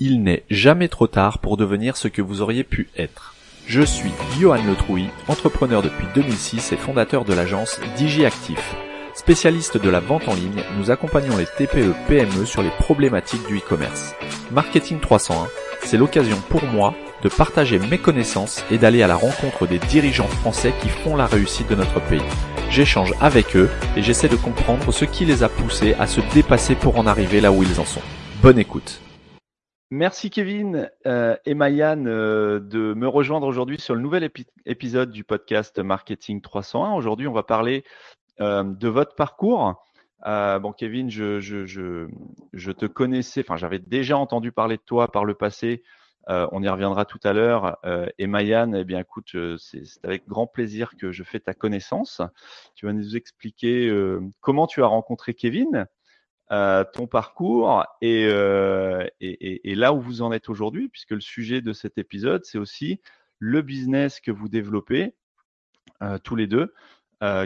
Il n'est jamais trop tard pour devenir ce que vous auriez pu être. Je suis Johan Letrouille, entrepreneur depuis 2006 et fondateur de l'agence DigiActif. Spécialiste de la vente en ligne, nous accompagnons les TPE PME sur les problématiques du e-commerce. Marketing 301, c'est l'occasion pour moi de partager mes connaissances et d'aller à la rencontre des dirigeants français qui font la réussite de notre pays. J'échange avec eux et j'essaie de comprendre ce qui les a poussés à se dépasser pour en arriver là où ils en sont. Bonne écoute. Merci Kevin euh, et Mayan euh, de me rejoindre aujourd'hui sur le nouvel épisode du podcast Marketing 301. Aujourd'hui, on va parler euh, de votre parcours. bon, Kevin, je, te connaissais, enfin, j'avais déjà entendu parler de toi par le passé. on y reviendra tout à l'heure. et Mayan, eh bien, écoute, c'est avec grand plaisir que je fais ta connaissance. Tu vas nous expliquer comment tu as rencontré Kevin, euh, ton parcours euh, et, et, là où vous en êtes aujourd'hui, puisque le sujet de cet épisode, c'est aussi le business que vous développez euh, tous les deux,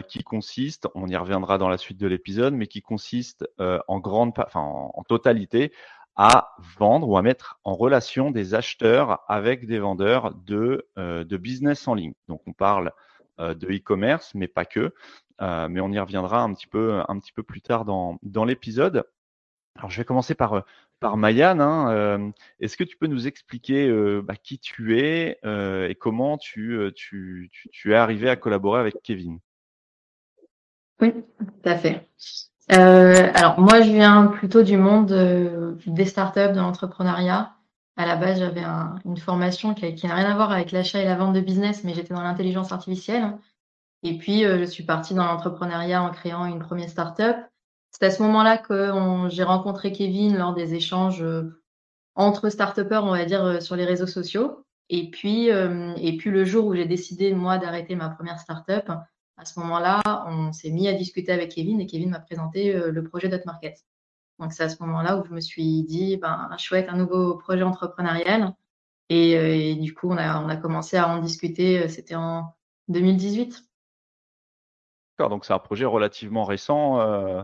qui consiste, on y reviendra dans la suite de l'épisode, mais qui consiste en grande, enfin en, totalité, à vendre ou à mettre en relation des acheteurs avec des vendeurs de, de business en ligne. Donc on parle de e-commerce, mais pas que. Euh, mais on y reviendra un petit peu, un petit peu plus tard dans, dans l'épisode. Alors, je vais commencer par, euh, par Mayan. Hein, euh, Est-ce que tu peux nous expliquer bah, qui tu es et comment tu, tu, tu, tu, es arrivé à collaborer avec Kevin? Oui, tout à fait. Euh, alors, moi, je viens plutôt du monde des startups, de l'entrepreneuriat. À la base, j'avais un, une formation qui, n'a rien à voir avec l'achat et la vente de business, mais j'étais dans l'intelligence artificielle. Et puis, euh, je suis partie dans l'entrepreneuriat en créant une première startup. C'est à ce moment-là que j'ai rencontré Kevin lors des échanges euh, entre start on va dire, euh, sur les réseaux sociaux. Et puis, et puis le jour où j'ai décidé, moi, d'arrêter ma première startup, à ce moment-là, on s'est mis à discuter avec Kevin et Kevin m'a présenté le projet Market. Donc, c'est à ce moment-là où je me suis dit, ben, chouette, un nouveau projet entrepreneurial. Et, et du coup, on a, on a commencé à en discuter, c'était en 2018 donc c'est un projet relativement récent euh,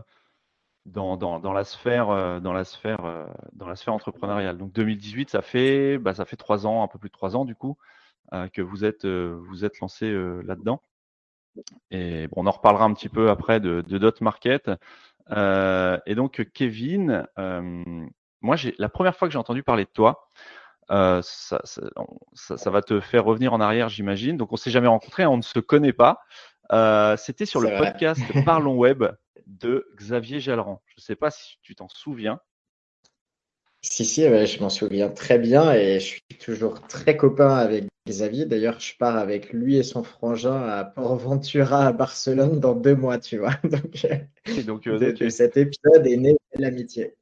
dans, dans, la sphère, euh, dans, la sphère, euh, dans la sphère entrepreneuriale. Donc 2018, ça fait, bah, ça fait trois ans, un peu plus de trois ans du coup, que vous êtes, vous êtes lancé là-dedans. Et bon, on en reparlera un petit peu après de Dot Market. Et donc Kevin, moi j'ai la première fois que j'ai entendu parler de toi, ça, ça, ça, va te faire revenir en arrière, j'imagine. Donc, on s'est jamais rencontrés, on ne se connaît pas. Euh, c'était sur le podcast Parlons Web de Xavier Jalran. Je ne sais pas si tu t'en souviens. Si, si, je m'en souviens très bien et je suis toujours très copain avec Xavier. D'ailleurs, je pars avec lui et son frangin à Port Ventura à Barcelone dans deux mois, tu vois. Donc, euh, cet épisode est né de l'amitié.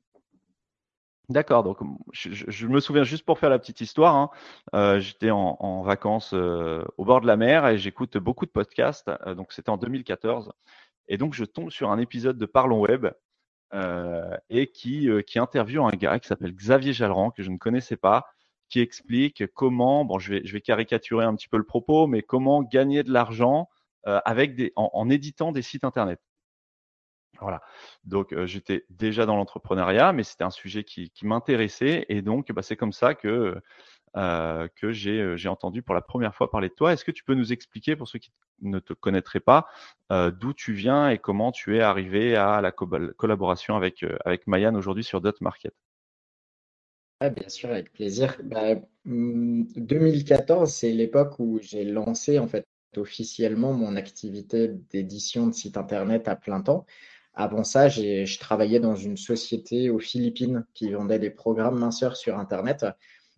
D'accord, donc je, me souviens juste pour faire la petite histoire, hein, euh, j'étais en, vacances euh, au bord de la mer et j'écoute beaucoup de podcasts, euh, donc c'était en 2014, et donc je tombe sur un épisode de Parlons Web et qui, qui interviewe un gars qui s'appelle Xavier Jalran, que je ne connaissais pas, qui explique comment, bon je vais, je vais caricaturer un petit peu le propos, mais comment gagner de l'argent avec des, en éditant des sites internet. Voilà. Donc j'étais déjà dans l'entrepreneuriat, mais c'était un sujet qui, m'intéressait et donc bah, c'est comme ça que que j'ai entendu pour la première fois parler de toi. Est-ce que tu peux nous expliquer pour ceux qui ne te connaîtraient pas d'où tu viens et comment tu es arrivé à la collaboration avec avec Mayan aujourd'hui sur Dot Market? Bien sûr, avec plaisir. 2014, bah, mmh, c'est l'époque où j'ai lancé en fait officiellement mon activité d'édition de site internet à plein temps. Avant ça, je travaillais dans une société aux Philippines qui vendait des programmes minceurs sur Internet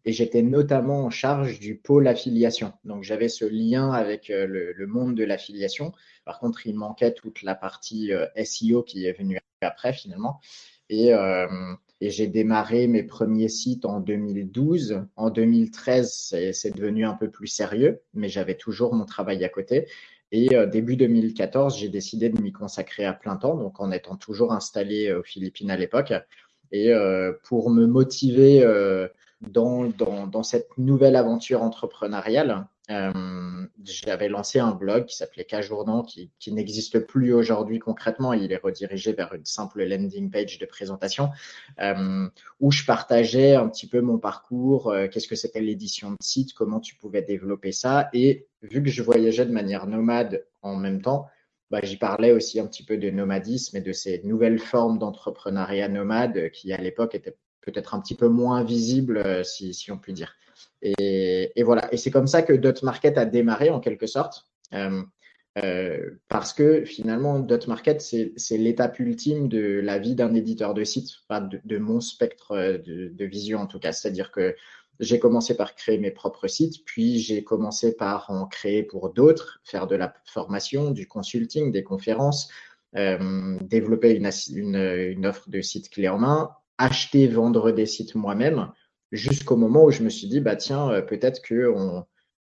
et j'étais notamment en charge du pôle affiliation. Donc j'avais ce lien avec euh, le, monde de l'affiliation. Par contre, il manquait toute la partie euh, SEO qui est venue après finalement. Et, euh, et j'ai démarré mes premiers sites en 2012. En 2013, c'est devenu un peu plus sérieux, mais j'avais toujours mon travail à côté. Et euh, début 2014, j'ai décidé de m'y consacrer à plein temps, donc en étant toujours installé euh, aux Philippines à l'époque. Et euh, pour me motiver dans, dans, dans, cette nouvelle aventure entrepreneuriale, euh, j'avais lancé un blog qui s'appelait Cajournant, qui, qui n'existe plus aujourd'hui concrètement. Il est redirigé vers une simple landing page de présentation euh, où je partageais un petit peu mon parcours, euh, qu'est-ce que c'était l'édition de site, comment tu pouvais développer ça. Et vu que je voyageais de manière nomade en même temps, bah, j'y parlais aussi un petit peu de nomadisme et de ces nouvelles formes d'entrepreneuriat nomade qui, à l'époque, étaient peut-être un petit peu moins visibles, si, si on peut dire. Et, voilà. Et c'est comme ça que Dot Market a démarré en quelque sorte. Euh, euh, parce que finalement, Dot Market, c'est l'étape ultime de la vie d'un éditeur de site, de, mon spectre de, de, vision en tout cas. C'est-à-dire que j'ai commencé par créer mes propres sites, puis j'ai commencé par en créer pour d'autres, faire de la formation, du consulting, des conférences, euh, développer une, une, une offre de site clé en main, acheter, vendre des sites moi-même jusqu'au moment où je me suis dit, bah tiens, euh, peut-être que on,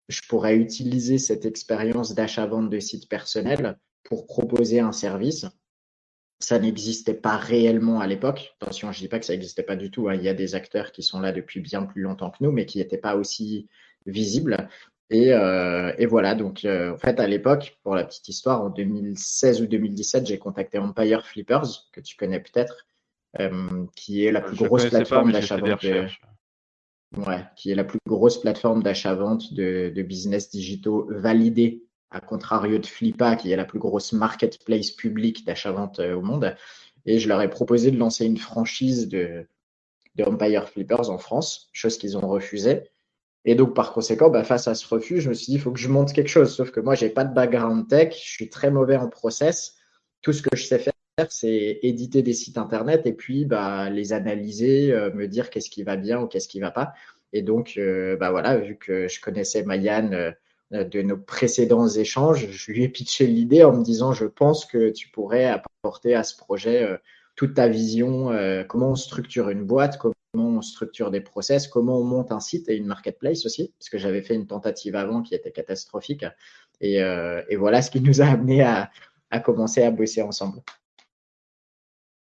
je pourrais utiliser cette expérience d'achat-vente de site personnel pour proposer un service. Ça n'existait pas réellement à l'époque. Attention, je dis pas que ça n'existait pas du tout. Hein. Il y a des acteurs qui sont là depuis bien plus longtemps que nous, mais qui n'étaient pas aussi visibles. Et, euh, et voilà, donc euh, en fait, à l'époque, pour la petite histoire, en 2016 ou 2017, j'ai contacté Empire Flippers, que tu connais peut-être, euh, qui est la plus grosse plateforme d'achat-vente Ouais, qui est la plus grosse plateforme d'achat-vente de, de, business digitaux validée, à contrario de Flippa, qui est la plus grosse marketplace publique d'achat-vente euh, au monde. Et je leur ai proposé de lancer une franchise de, de Empire Flippers en France, chose qu'ils ont refusé. Et donc, par conséquent, bah, face à ce refus, je me suis dit, il faut que je monte quelque chose. Sauf que moi, j'ai pas de background tech, je suis très mauvais en process. Tout ce que je sais faire, c'est éditer des sites internet et puis bah, les analyser, euh, me dire qu'est-ce qui va bien ou qu'est-ce qui va pas. Et donc, euh, bah voilà, vu que je connaissais Mayan euh, de nos précédents échanges, je lui ai pitché l'idée en me disant, je pense que tu pourrais apporter à ce projet toute ta vision, comment on structure une boîte, comment on structure des process, comment on monte un site et une marketplace aussi, parce que j'avais fait une tentative avant qui était catastrophique. Et, et voilà ce qui nous a amené à, à commencer à bosser ensemble.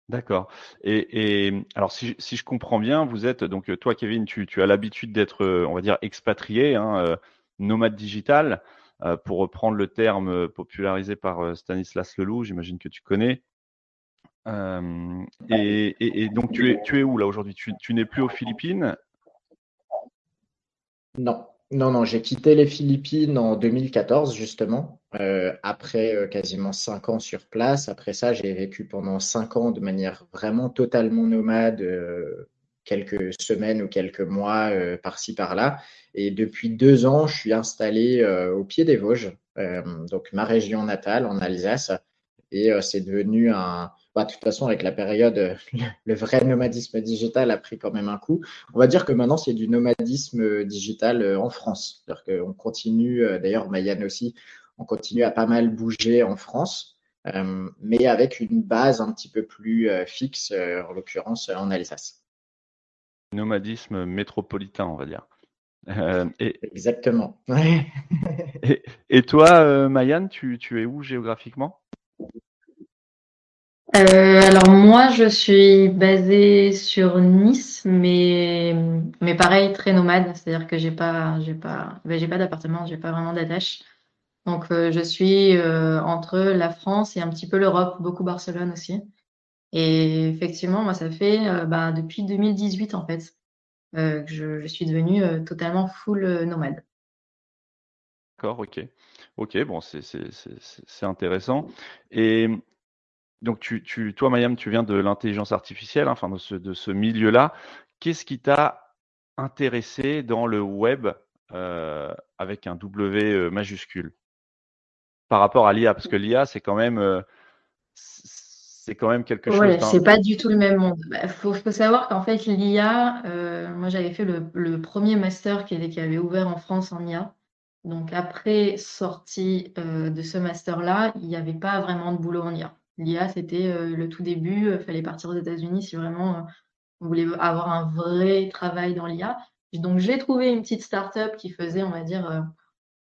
D'accord. Et, alors, si, si, je comprends bien, vous êtes donc toi, Kevin, tu, as l'habitude d'être, on va dire, expatrié, hein, euh, nomade digital, euh, pour reprendre le terme popularisé par euh, Stanislas Leloup, j'imagine que tu connais. Euh, et, donc, tu es, tu es où là aujourd'hui? Tu n'es plus aux Philippines? Non, non, non, j'ai quitté les Philippines en 2014, justement, euh, après euh, quasiment cinq ans sur place. Après ça, j'ai vécu pendant cinq ans de manière vraiment totalement nomade, euh, quelques semaines ou quelques mois par-ci, par-là. Et depuis deux ans, je suis installé au pied des Vosges, donc ma région natale en Alsace. Et c'est devenu un, bah, de toute façon, avec la période, le vrai nomadisme digital a pris quand même un coup. On va dire que maintenant, c'est du nomadisme digital euh, en France. C'est-à-dire qu'on continue, euh, d'ailleurs, Mayan aussi, on continue à pas mal bouger en France, euh, mais avec une base un petit peu plus fixe, en l'occurrence en Alsace. Nomadisme métropolitain, on va dire. et, Exactement. et, et, toi, Mayan, tu, tu es où géographiquement? Euh, alors moi, je suis basée sur Nice, mais mais pareil, très nomade. C'est-à-dire que j'ai pas j'ai pas ben, j'ai pas d'appartement, j'ai pas vraiment d'attache. Donc euh, je suis euh, entre la France et un petit peu l'Europe, beaucoup Barcelone aussi. Et effectivement, moi, ça fait bah, depuis 2018 en fait que je, je suis devenue totalement full nomade. D'accord, ok, ok, bon, c'est c'est c'est intéressant. Et donc, tu, tu, toi, Mayam, tu viens de l'intelligence artificielle, hein, enfin de ce, de ce milieu-là. Qu'est-ce qui t'a intéressé dans le web euh, avec un W euh, majuscule? Par rapport à l'IA Parce que l'IA, c'est quand même euh, c'est quand même quelque chose. Oui, c'est pas du tout le même monde. Il bah, faut, faut, savoir qu'en fait, l'IA, euh, moi j'avais fait le, le, premier master qui, qui, avait ouvert en France en IA. Donc après sortie de ce master-là, il n'y avait pas vraiment de boulot en IA. L'IA, c'était euh, le tout début. Il euh, fallait partir aux États-Unis si vraiment euh, on voulait avoir un vrai travail dans l'IA. Donc, j'ai trouvé une petite start-up qui faisait, on va dire,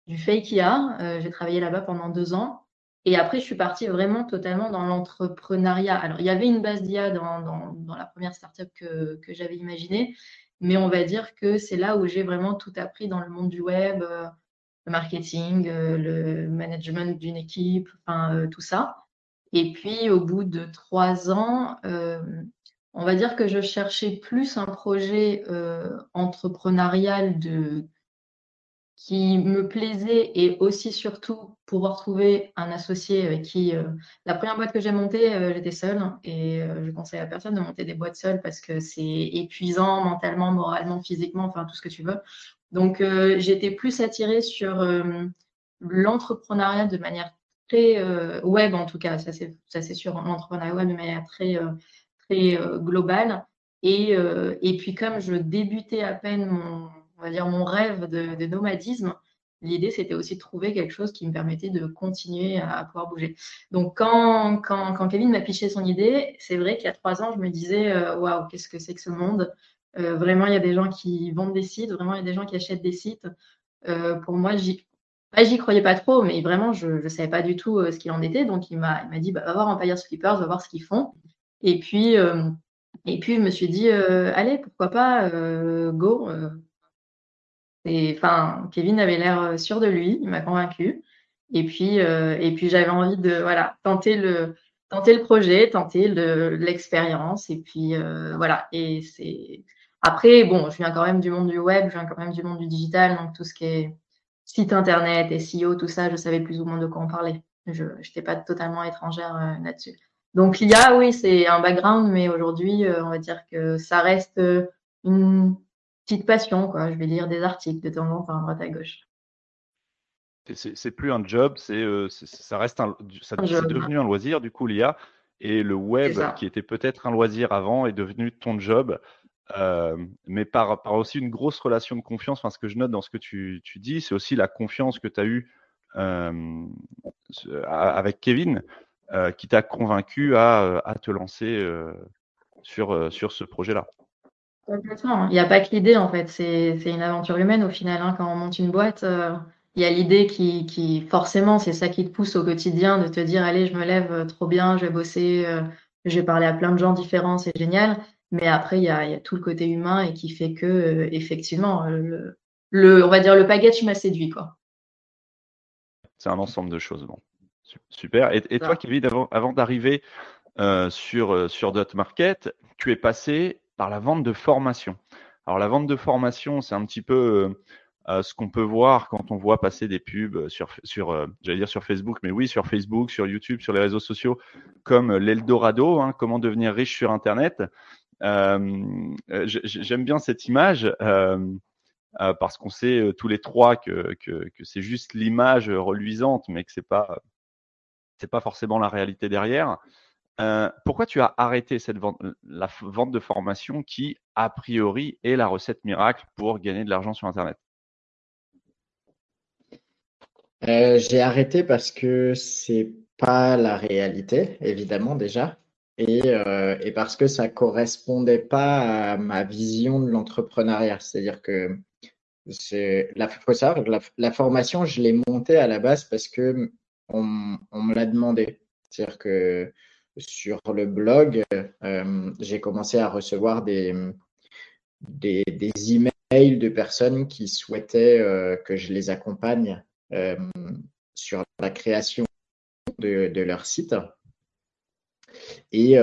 du fake IA. j'ai travaillé là-bas pendant deux ans. Et après, je suis partie vraiment totalement dans l'entrepreneuriat. Alors, il y avait une base d'IA dans, la première startup que, que j'avais imaginée, mais on va dire que c'est là où j'ai vraiment tout appris dans le monde du web, le marketing, le management d'une équipe, enfin tout ça. Et puis, au bout de trois ans, on va dire que je cherchais plus un projet entrepreneurial de qui me plaisait et aussi surtout pouvoir trouver un associé avec qui euh, la première boîte que j'ai montée, euh, j'étais seule et euh, je conseille à personne de monter des boîtes seules parce que c'est épuisant mentalement, moralement, physiquement, enfin tout ce que tu veux. Donc j'étais plus attirée sur l'entrepreneuriat de manière très web en tout cas, ça c'est sûr, l'entrepreneuriat web de manière très très globale et et puis comme je débutais à peine mon on va dire, mon rêve de, nomadisme, l'idée, c'était aussi de trouver quelque chose qui me permettait de continuer à, pouvoir bouger. Donc, quand, quand, Kevin m'a piché son idée, c'est vrai qu'il y a trois ans, je me disais, euh, waouh, qu'est-ce que c'est que ce monde? Euh, Vraiment, il y a des gens qui vendent des sites, vraiment, il y a des gens qui achètent des sites. Euh, pour moi, j'y j'y croyais pas trop, mais vraiment, je ne savais pas du tout ce qu'il en était. Donc, il m'a dit, bah, va voir Empire Flippers, va voir ce qu'ils font. Et puis, et puis, je me suis dit, allez, pourquoi pas, go enfin, Kevin avait l'air euh, sûr de lui, il m'a convaincu. Et puis, euh, et puis j'avais envie de voilà tenter le tenter le projet, tenter l'expérience. Et puis euh, voilà. Et c'est après bon, je viens quand même du monde du web, je viens quand même du monde du digital, donc tout ce qui est site internet, SEO, tout ça, je savais plus ou moins de quoi on parlait. Je n'étais pas totalement étrangère là-dessus. Donc l'IA, oui, c'est un background, mais aujourd'hui, on va dire que ça reste une petite passion, quoi. Je vais lire des articles de temps en temps à droite à gauche. C'est plus un job, c'est euh, ça reste un, ça, c'est devenu un loisir du coup l'IA et le web qui était peut-être un loisir avant est devenu ton job, mais par, aussi une grosse relation de confiance. Enfin, ce que je note dans ce que tu, dis, c'est aussi la confiance que tu as eue avec Kevin qui t'a convaincu à, te lancer sur, ce projet-là. Complètement. Il n'y a pas que l'idée, en fait. C'est une aventure humaine au final. Hein. Quand on monte une boîte, il y a l'idée qui, qui, forcément, c'est ça qui te pousse au quotidien de te dire, allez, je me lève trop bien, je vais bosser, je vais parler à plein de gens différents, c'est génial. Mais après, il y a, il y a tout le côté humain et qui fait que, effectivement, le, le, on va dire, le package m'a séduit, quoi. C'est un ensemble de choses. Bon. Super. Et, et toi, Kevin, avant, avant d'arriver sur, sur Dot Market, tu es passé par la vente de formation. Alors la vente de formation, c'est un petit peu euh, euh, ce qu'on peut voir quand on voit passer des pubs sur, sur euh, j'allais dire sur Facebook, mais oui, sur Facebook, sur YouTube, sur les réseaux sociaux, comme l'Eldorado, hein, comment devenir riche sur Internet. J'aime bien cette image parce qu'on sait tous les trois que, c'est juste l'image reluisante, mais que c'est pas c'est pas forcément la réalité derrière. Euh, pourquoi tu as arrêté cette vente, la vente de formation qui, a priori, est la recette miracle pour gagner de l'argent sur Internet? Euh, J'ai arrêté parce que c'est pas la réalité, évidemment déjà, et, euh, et parce que ça correspondait pas à ma vision de l'entrepreneuriat. C'est-à-dire que la, faut savoir, la, la, formation, je l'ai montée à la base parce que on, me l'a demandé. C'est-à-dire que sur le blog, euh, j'ai commencé à recevoir des, des, emails de personnes qui souhaitaient euh, que je les accompagne sur la création de, de leur site. Et,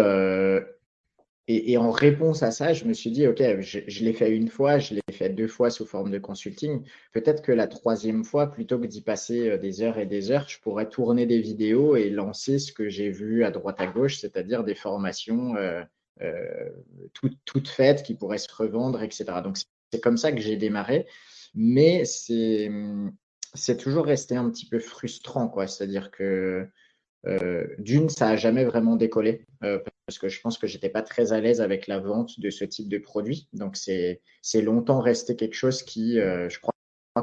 et, en réponse à ça, je me suis dit, OK, je, l'ai fait une fois, je l'ai fait deux fois sous forme de consulting. Peut-être que la troisième fois, plutôt que d'y passer euh, des heures et des heures, je pourrais tourner des vidéos et lancer ce que j'ai vu à droite à gauche, c'est-à-dire des formations euh, euh, toutes, faites qui pourraient se revendre, etc. Donc, c'est comme ça que j'ai démarré. Mais c'est toujours resté un petit peu frustrant, quoi. C'est-à-dire que d'une, ça n'a jamais vraiment décollé parce que je pense que j'étais pas très à l'aise avec la vente de ce type de produit. Donc c'est longtemps resté quelque chose qui, euh, je crois,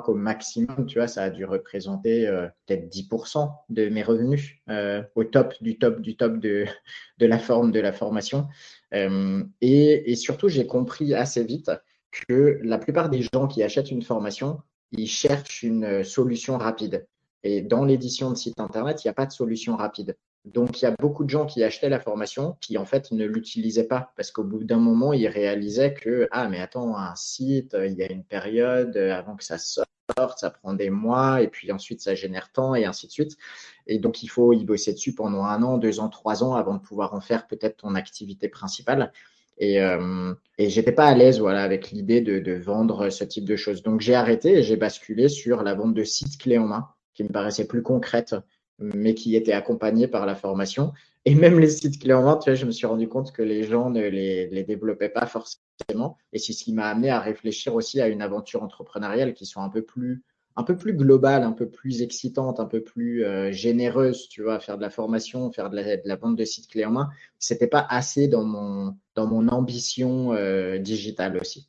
qu'au maximum, tu vois, ça a dû représenter euh, peut-être 10% de mes revenus euh, au top du top du top de de la forme de la formation. et, et surtout, j'ai compris assez vite que la plupart des gens qui achètent une formation, ils cherchent une solution rapide. Et dans l'édition de site internet, il n'y a pas de solution rapide. Donc, il y a beaucoup de gens qui achetaient la formation qui, en fait, ne l'utilisaient pas parce qu'au bout d'un moment, ils réalisaient que, ah, mais attends, un site, il y a une période avant que ça sorte, ça prend des mois et puis ensuite ça génère tant et ainsi de suite. Et donc, il faut y bosser dessus pendant un an, deux ans, trois ans avant de pouvoir en faire peut-être ton activité principale. Et, euh, et j'étais pas à l'aise voilà, avec l'idée de, de, vendre ce type de choses. Donc j'ai arrêté et j'ai basculé sur la vente de sites clés en main, qui me paraissait plus concrète, mais qui était accompagnée par la formation. Et même les sites clés en vois, je me suis rendu compte que les gens ne les, développaient pas forcément. Et c'est ce qui m'a amené à réfléchir aussi à une aventure entrepreneuriale qui soit un peu plus un peu plus globale, un peu plus excitante, un peu plus euh, généreuse, tu vois, faire de la formation, faire de la, de la vente de sites clés en main, c'était pas assez dans mon, dans mon ambition euh, digitale aussi.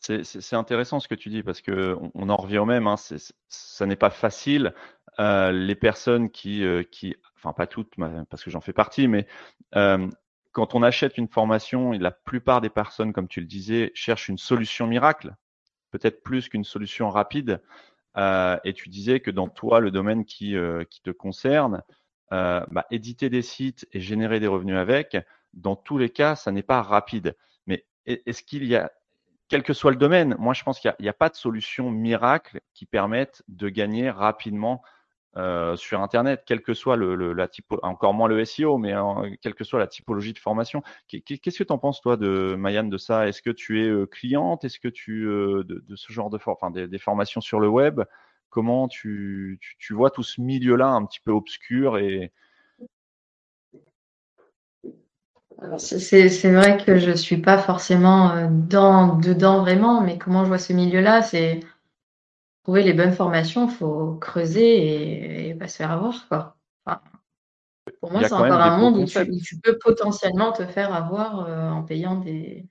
C'est intéressant ce que tu dis parce que on, en revient au même. Hein, ça n'est pas facile. Euh, les personnes qui, euh, qui, enfin pas toutes, parce que j'en fais partie, mais euh, quand on achète une formation, la plupart des personnes, comme tu le disais, cherchent une solution miracle peut-être plus qu'une solution rapide. Euh, et tu disais que dans toi, le domaine qui, euh, qui te concerne, euh, bah, éditer des sites et générer des revenus avec, dans tous les cas, ça n'est pas rapide. Mais est-ce qu'il y a, quel que soit le domaine, moi je pense qu'il n'y a, pas de solution miracle qui permette de gagner rapidement euh, sur Internet, quel que soit le, la typo, encore moins le SEO, mais quelle que soit la typologie de formation. Qu'est-ce que tu en penses toi de Mayan de ça? Est-ce que tu es euh, cliente? Est-ce que tu euh, de, de, ce genre de enfin des, des, formations sur le web? Comment tu, tu, tu vois tout ce milieu-là un petit peu obscur et c'est vrai que je suis pas forcément dans, dedans vraiment, mais comment je vois ce milieu-là, c'est trouver les bonnes formations, il faut creuser et, pas se faire avoir. Quoi. pour moi, c'est encore un monde où tu, peux potentiellement te faire avoir euh, en payant des,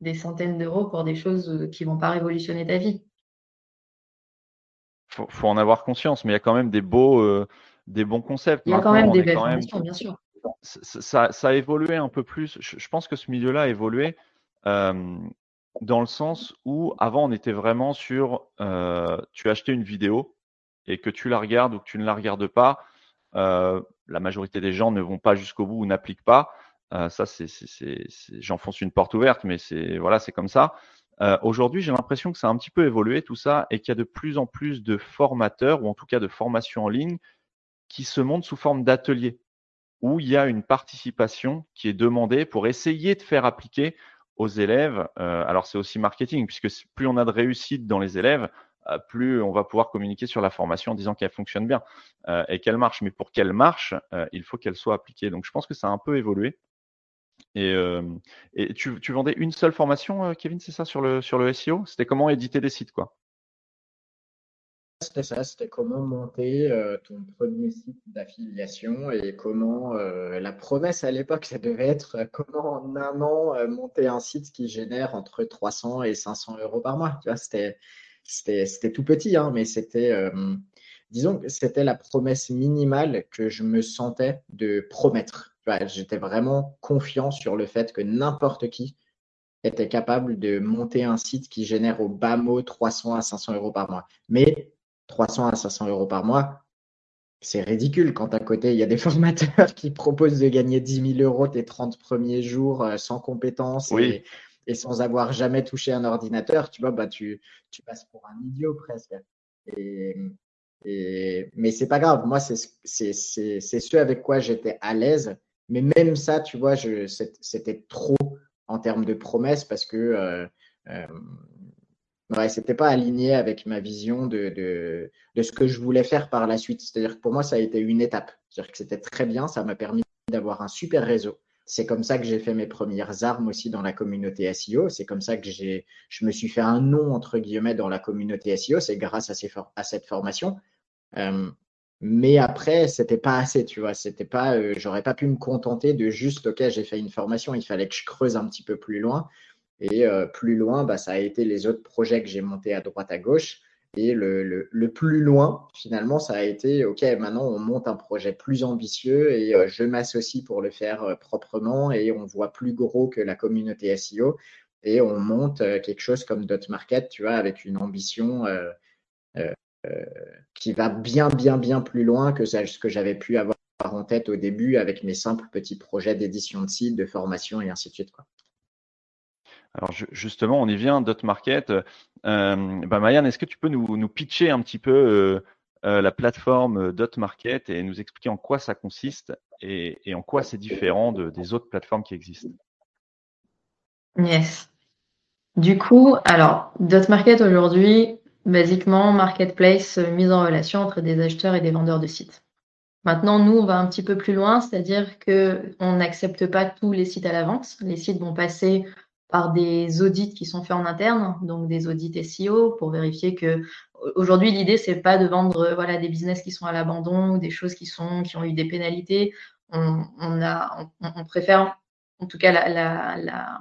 des centaines d'euros pour des choses euh, qui vont pas révolutionner ta vie. Faut, faut en avoir conscience, mais il y a quand même des beaux, euh, des bons concepts. Il y a quand même des belles formations, bien sûr. Ça, a évolué un peu plus. Je, pense que ce milieu-là a évolué. Dans le sens où avant on était vraiment sur euh, tu achetais une vidéo et que tu la regardes ou que tu ne la regardes pas, la majorité des gens ne vont pas jusqu'au bout ou n'appliquent pas. Ça, c'est, j'enfonce une porte ouverte, mais c'est voilà, c'est comme ça. Aujourd'hui, j'ai l'impression que ça a un petit peu évolué tout ça et qu'il y a de plus en plus de formateurs ou en tout cas de formations en ligne qui se montent sous forme d'ateliers où il y a une participation qui est demandée pour essayer de faire appliquer aux élèves. Euh, alors c'est aussi marketing, puisque plus on a de réussite dans les élèves, euh, plus on va pouvoir communiquer sur la formation en disant qu'elle fonctionne bien euh, et qu'elle marche. Mais pour qu'elle marche, il faut qu'elle soit appliquée. Donc je pense que ça a un peu évolué. Et, et tu, tu, vendais une seule formation, Kevin, c'est ça sur le sur le SEO C'était comment éditer des sites, quoi? C'était ça, c'était comment monter euh, ton premier site d'affiliation et comment euh, la promesse à l'époque, ça devait être euh, comment en un an monter un site qui génère entre 300 et 500 euros par mois. Tu vois, c'était, c'était, c'était tout petit, hein, mais c'était, disons que c'était la promesse minimale que je me sentais de promettre. J'étais vraiment confiant sur le fait que n'importe qui était capable de monter un site qui génère au bas mot 300 à 500 euros par mois. Mais 300 à 500 euros par mois, c'est ridicule quand à côté, il y a des formateurs qui proposent de gagner 10 000 euros tes 30 premiers jours euh, sans compétences et, sans avoir jamais touché un ordinateur. Tu vois, bah, tu, tu passes pour un idiot presque. Et, et, mais c'est pas grave. Moi, c'est ce avec quoi j'étais à l'aise. Mais même ça, tu vois, c'était trop en termes de promesses parce que euh, euh, ouais, c'était pas aligné avec ma vision de, de, de, ce que je voulais faire par la suite. C'est-à-dire que pour moi, ça a été une étape. C'est-à-dire que c'était très bien, ça m'a permis d'avoir un super réseau. C'est comme ça que j'ai fait mes premières armes aussi dans la communauté SEO. C'est comme ça que j'ai, je me suis fait un nom entre guillemets dans la communauté SEO. C'est grâce à, ces à cette formation. Euh, mais après, c'était pas assez, tu vois. C'était pas, euh, j'aurais pas pu me contenter de juste, ok, j'ai fait une formation. Il fallait que je creuse un petit peu plus loin. Et euh, plus loin, bah, ça a été les autres projets que j'ai montés à droite à gauche. Et le, le, plus loin, finalement, ça a été, OK, maintenant on monte un projet plus ambitieux et euh, je m'associe pour le faire euh, proprement et on voit plus gros que la communauté SEO et on monte quelque chose comme Dot Market, tu vois, avec une ambition qui va bien, bien, bien plus loin que ce que j'avais pu avoir en tête au début avec mes simples petits projets d'édition de site, de formation et ainsi de suite. Quoi. Alors justement, on y vient, Dot Market. Euh, bah, Marianne, est-ce que tu peux nous, pitcher un petit peu euh, euh, la plateforme Dot Market et nous expliquer en quoi ça consiste et, en quoi c'est différent de, des autres plateformes qui existent? Yes. Du coup, alors, Dot Market aujourd'hui, basiquement, marketplace mise en relation entre des acheteurs et des vendeurs de sites. Maintenant, nous, on va un petit peu plus loin, c'est-à-dire qu'on n'accepte pas tous les sites à la vente. Les sites vont passer par des audits qui sont faits en interne, donc des audits SEO pour vérifier que aujourd'hui l'idée c'est pas de vendre voilà des business qui sont à l'abandon ou des choses qui sont qui ont eu des pénalités. On, a on, préfère en tout cas la, la, la,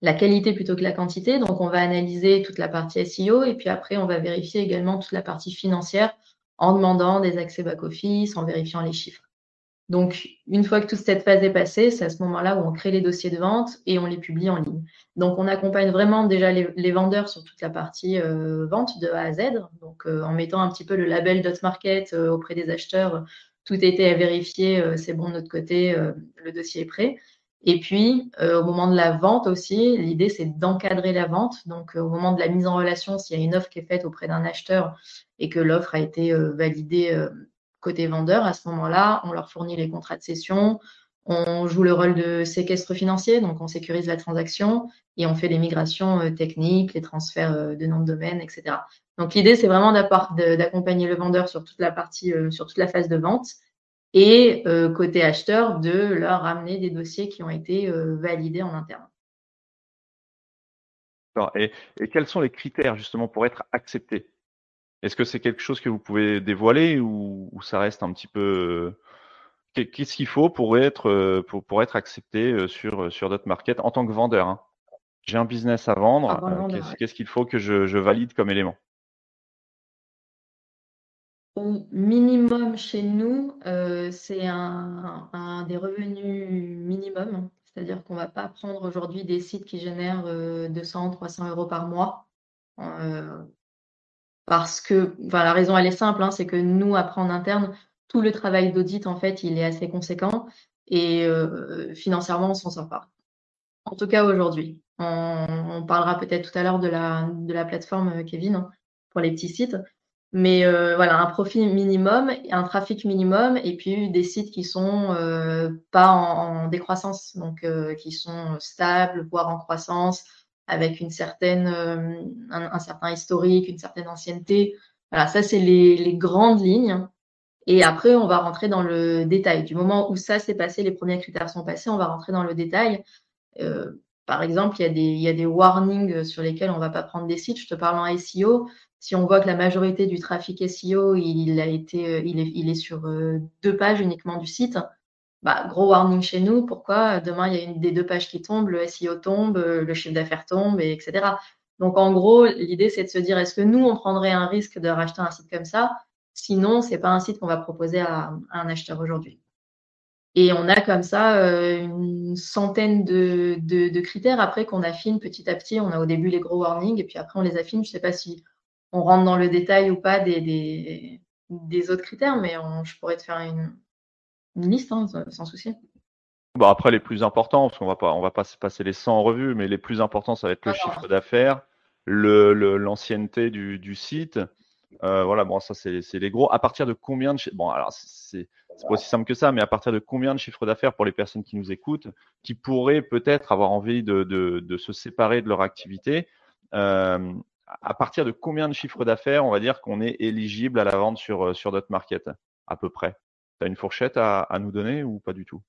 la qualité plutôt que la quantité. Donc on va analyser toute la partie SEO et puis après on va vérifier également toute la partie financière en demandant des accès back-office, en vérifiant les chiffres. Donc, une fois que toute cette phase est passée, c'est à ce moment-là où on crée les dossiers de vente et on les publie en ligne. Donc, on accompagne vraiment déjà les, vendeurs sur toute la partie euh, vente de A à Z. Donc, euh, en mettant un petit peu le label Dot Market euh, auprès des acheteurs, tout été à vérifier, c'est bon de notre côté, le dossier est prêt. Et puis, au moment de la vente aussi, l'idée, c'est d'encadrer la vente. Donc, au moment de la mise en relation, s'il y a une offre qui est faite auprès d'un acheteur et que l'offre a été validée côté vendeur, à ce moment-là, on leur fournit les contrats de cession, on joue le rôle de séquestre financier, donc on sécurise la transaction et on fait les migrations euh, techniques, les transferts euh, de nom de domaine, etc. Donc l'idée, c'est vraiment d'accompagner le vendeur sur toute la partie, euh, sur toute la phase de vente et côté acheteur, de leur amener des dossiers qui ont été validés en interne. Et, quels sont les critères justement pour être accepté? Est-ce que c'est quelque chose que vous pouvez dévoiler ou, ça reste un petit peu euh, Qu'est-ce qu'il faut pour être euh, pour, être accepté euh, sur sur notre market en tant que vendeur hein? J'ai un business à vendre. Qu'est-ce qu'il faut que je, valide comme élément? Au minimum chez nous, c'est un, des revenus minimum. C'est-à-dire qu'on ne va pas prendre aujourd'hui des sites qui génèrent 200, 300 euros par mois parce que, enfin, la raison elle est simple, hein, c'est que nous, après en interne, tout le travail d'audit, en fait, il est assez conséquent et euh, financièrement, on s'en sort pas. En tout cas, aujourd'hui. On, parlera peut-être tout à l'heure de la, de la plateforme euh, Kevin hein, pour les petits sites. Mais euh, voilà, un profit minimum, un trafic minimum, et puis des sites qui sont euh, pas en, en, décroissance, donc euh, qui sont stables, voire en croissance, avec une certaine, euh, un, certain historique, une certaine ancienneté. Voilà, ça c'est les, les, grandes lignes. Et après, on va rentrer dans le détail. Du moment où ça s'est passé, les premiers critères sont passés, on va rentrer dans le détail. Euh, par exemple, il y, a des, il y a des warnings sur lesquels on va pas prendre des sites. Je te parle en SEO. Si on voit que la majorité du trafic SEO, il a été, il est, il est sur euh, deux pages uniquement du site, bah, gros warning chez nous. Pourquoi Demain, il y a une des deux pages qui tombe, le SEO tombe, le chiffre d'affaires tombe, et etc. Donc, en gros, l'idée, c'est de se dire, est-ce que nous, on prendrait un risque de racheter un site comme ça? Sinon, c'est pas un site qu'on va proposer à, un acheteur aujourd'hui. Et on a comme ça euh, une centaine de, de, critères après qu'on affine petit à petit. On a au début les gros warnings et puis après on les affine. Je sais pas si on rentre dans le détail ou pas des, des autres critères, mais je pourrais te faire une, une liste, hein, sans souci. Bon, après, les plus importants, parce qu'on va pas, on va pas se passer les 100 en revue, mais les plus importants, ça va être le chiffre d'affaires, le, l'ancienneté du, du site. Euh, voilà, bon, ça, c'est, c'est les gros. À partir de combien de, bon, alors, c'est, c'est pas aussi simple que ça, mais à partir de combien de chiffres d'affaires pour les personnes qui nous écoutent, qui pourraient peut-être avoir envie de, de, de se séparer de leur activité, euh, à partir de combien de chiffres d'affaires, on va dire qu'on est éligible à la vente sur, sur notre market, à peu près? As une fourchette à, nous donner ou pas du tout?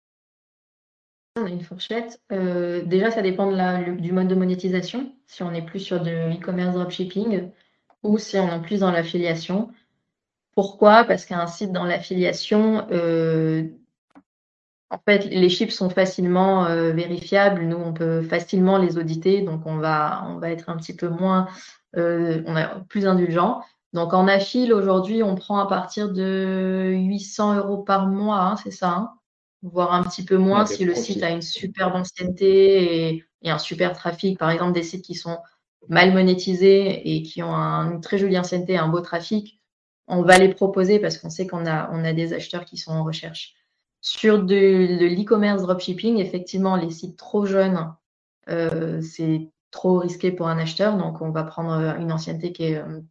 On a une fourchette. Euh, déjà, ça dépend du mode de monétisation. Si on est plus sur du e-commerce dropshipping ou si on est plus dans l'affiliation. Pourquoi? Parce qu'un site dans l'affiliation, euh, en fait, les chiffres sont facilement euh, vérifiables. Nous, on peut facilement les auditer, donc on va, être un petit peu moins, on est plus indulgent. Donc en affile, aujourd'hui, on prend à partir de 800 euros par mois, hein, c'est ça, hein voire un petit peu moins si le site a une superbe ancienneté et, un super trafic. Par exemple, des sites qui sont mal monétisés et qui ont une très jolie ancienneté, un beau trafic, on va les proposer parce qu'on sait qu'on a, on a des acheteurs qui sont en recherche. Sur de, l'e-commerce dropshipping, effectivement, les sites trop jeunes, euh, c'est trop risqué pour un acheteur. Donc, on va prendre une ancienneté qui est, euh,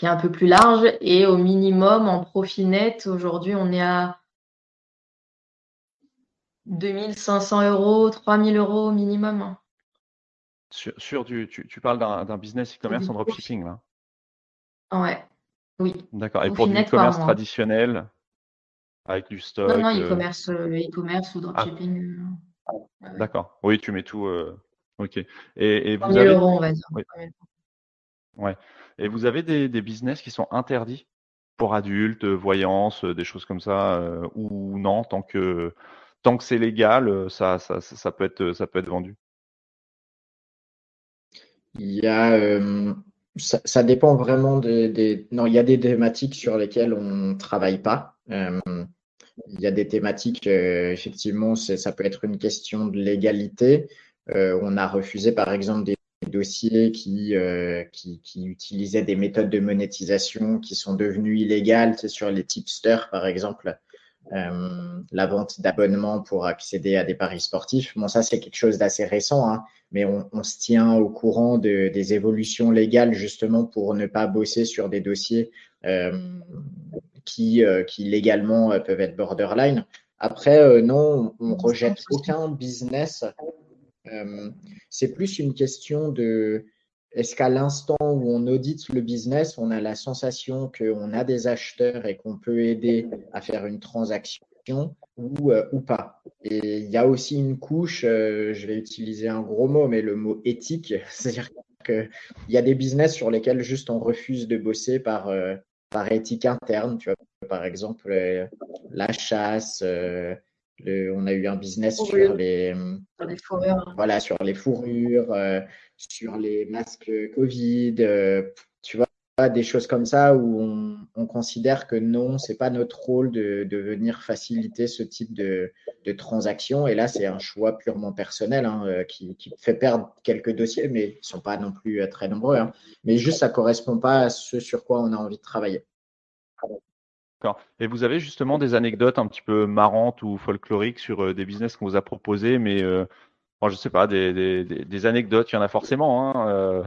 qui est un peu plus large. Et au minimum, en profil net, aujourd'hui, on est à 2500 euros, 3000 euros minimum. Sur, du, tu, parles d'un business e-commerce en dropshipping, là Ouais, oui. D'accord. Et pour du e-commerce traditionnel, avec du stock Non, non, euh, e-commerce euh, e ou ah. dropshipping. Euh, D'accord. Oui, tu mets tout. Ok. Et, et vous avez... euros, on va dire. Ouais. Et vous avez des, business qui sont interdits pour adultes, voyance, des choses comme ça, ou non, tant que tant que c'est légal, ça, ça, ça, peut être, ça peut être vendu? Il y a, euh, ça, dépend vraiment des, Non, il y a des thématiques sur lesquelles on ne travaille pas. Euh, il y a des thématiques, euh, effectivement, ça peut être une question de légalité. Euh, on a refusé, par exemple, des dossiers qui, euh, qui, qui, utilisaient des méthodes de monétisation qui sont devenues illégales, c'est sur les tipsters, par exemple. Euh, la vente d'abonnements pour accéder à des paris sportifs. Bon, ça, c'est quelque chose d'assez récent, hein, mais on, on, se tient au courant de, des évolutions légales justement pour ne pas bosser sur des dossiers euh, qui, qui légalement peuvent être borderline. Après, non, on rejette aucun business. C'est plus une question de est-ce qu'à l'instant où on audite le business, on a la sensation qu'on a des acheteurs et qu'on peut aider à faire une transaction ou, euh, ou pas? Et il y a aussi une couche, euh, je vais utiliser un gros mot, mais le mot éthique, c'est-à-dire qu'il y a des business sur lesquels juste on refuse de bosser par, euh, par éthique interne. Tu vois, par exemple, la chasse, on a eu un business sur les, sur les fourrures. Voilà, sur les fourrures, euh, sur les masques Covid, euh, tu vois, des choses comme ça où on, considère que non, c'est pas notre rôle de, de, venir faciliter ce type de, de transaction. Et là, c'est un choix purement personnel hein, euh, qui, qui, fait perdre quelques dossiers, mais ils sont pas non plus très nombreux. Hein. Mais juste, ça correspond pas à ce sur quoi on a envie de travailler. Et vous avez justement des anecdotes un petit peu marrantes ou folkloriques sur euh, des business qu'on vous a proposés, mais euh, je sais pas, des, des, des, anecdotes, il y en a forcément. Hein, euh.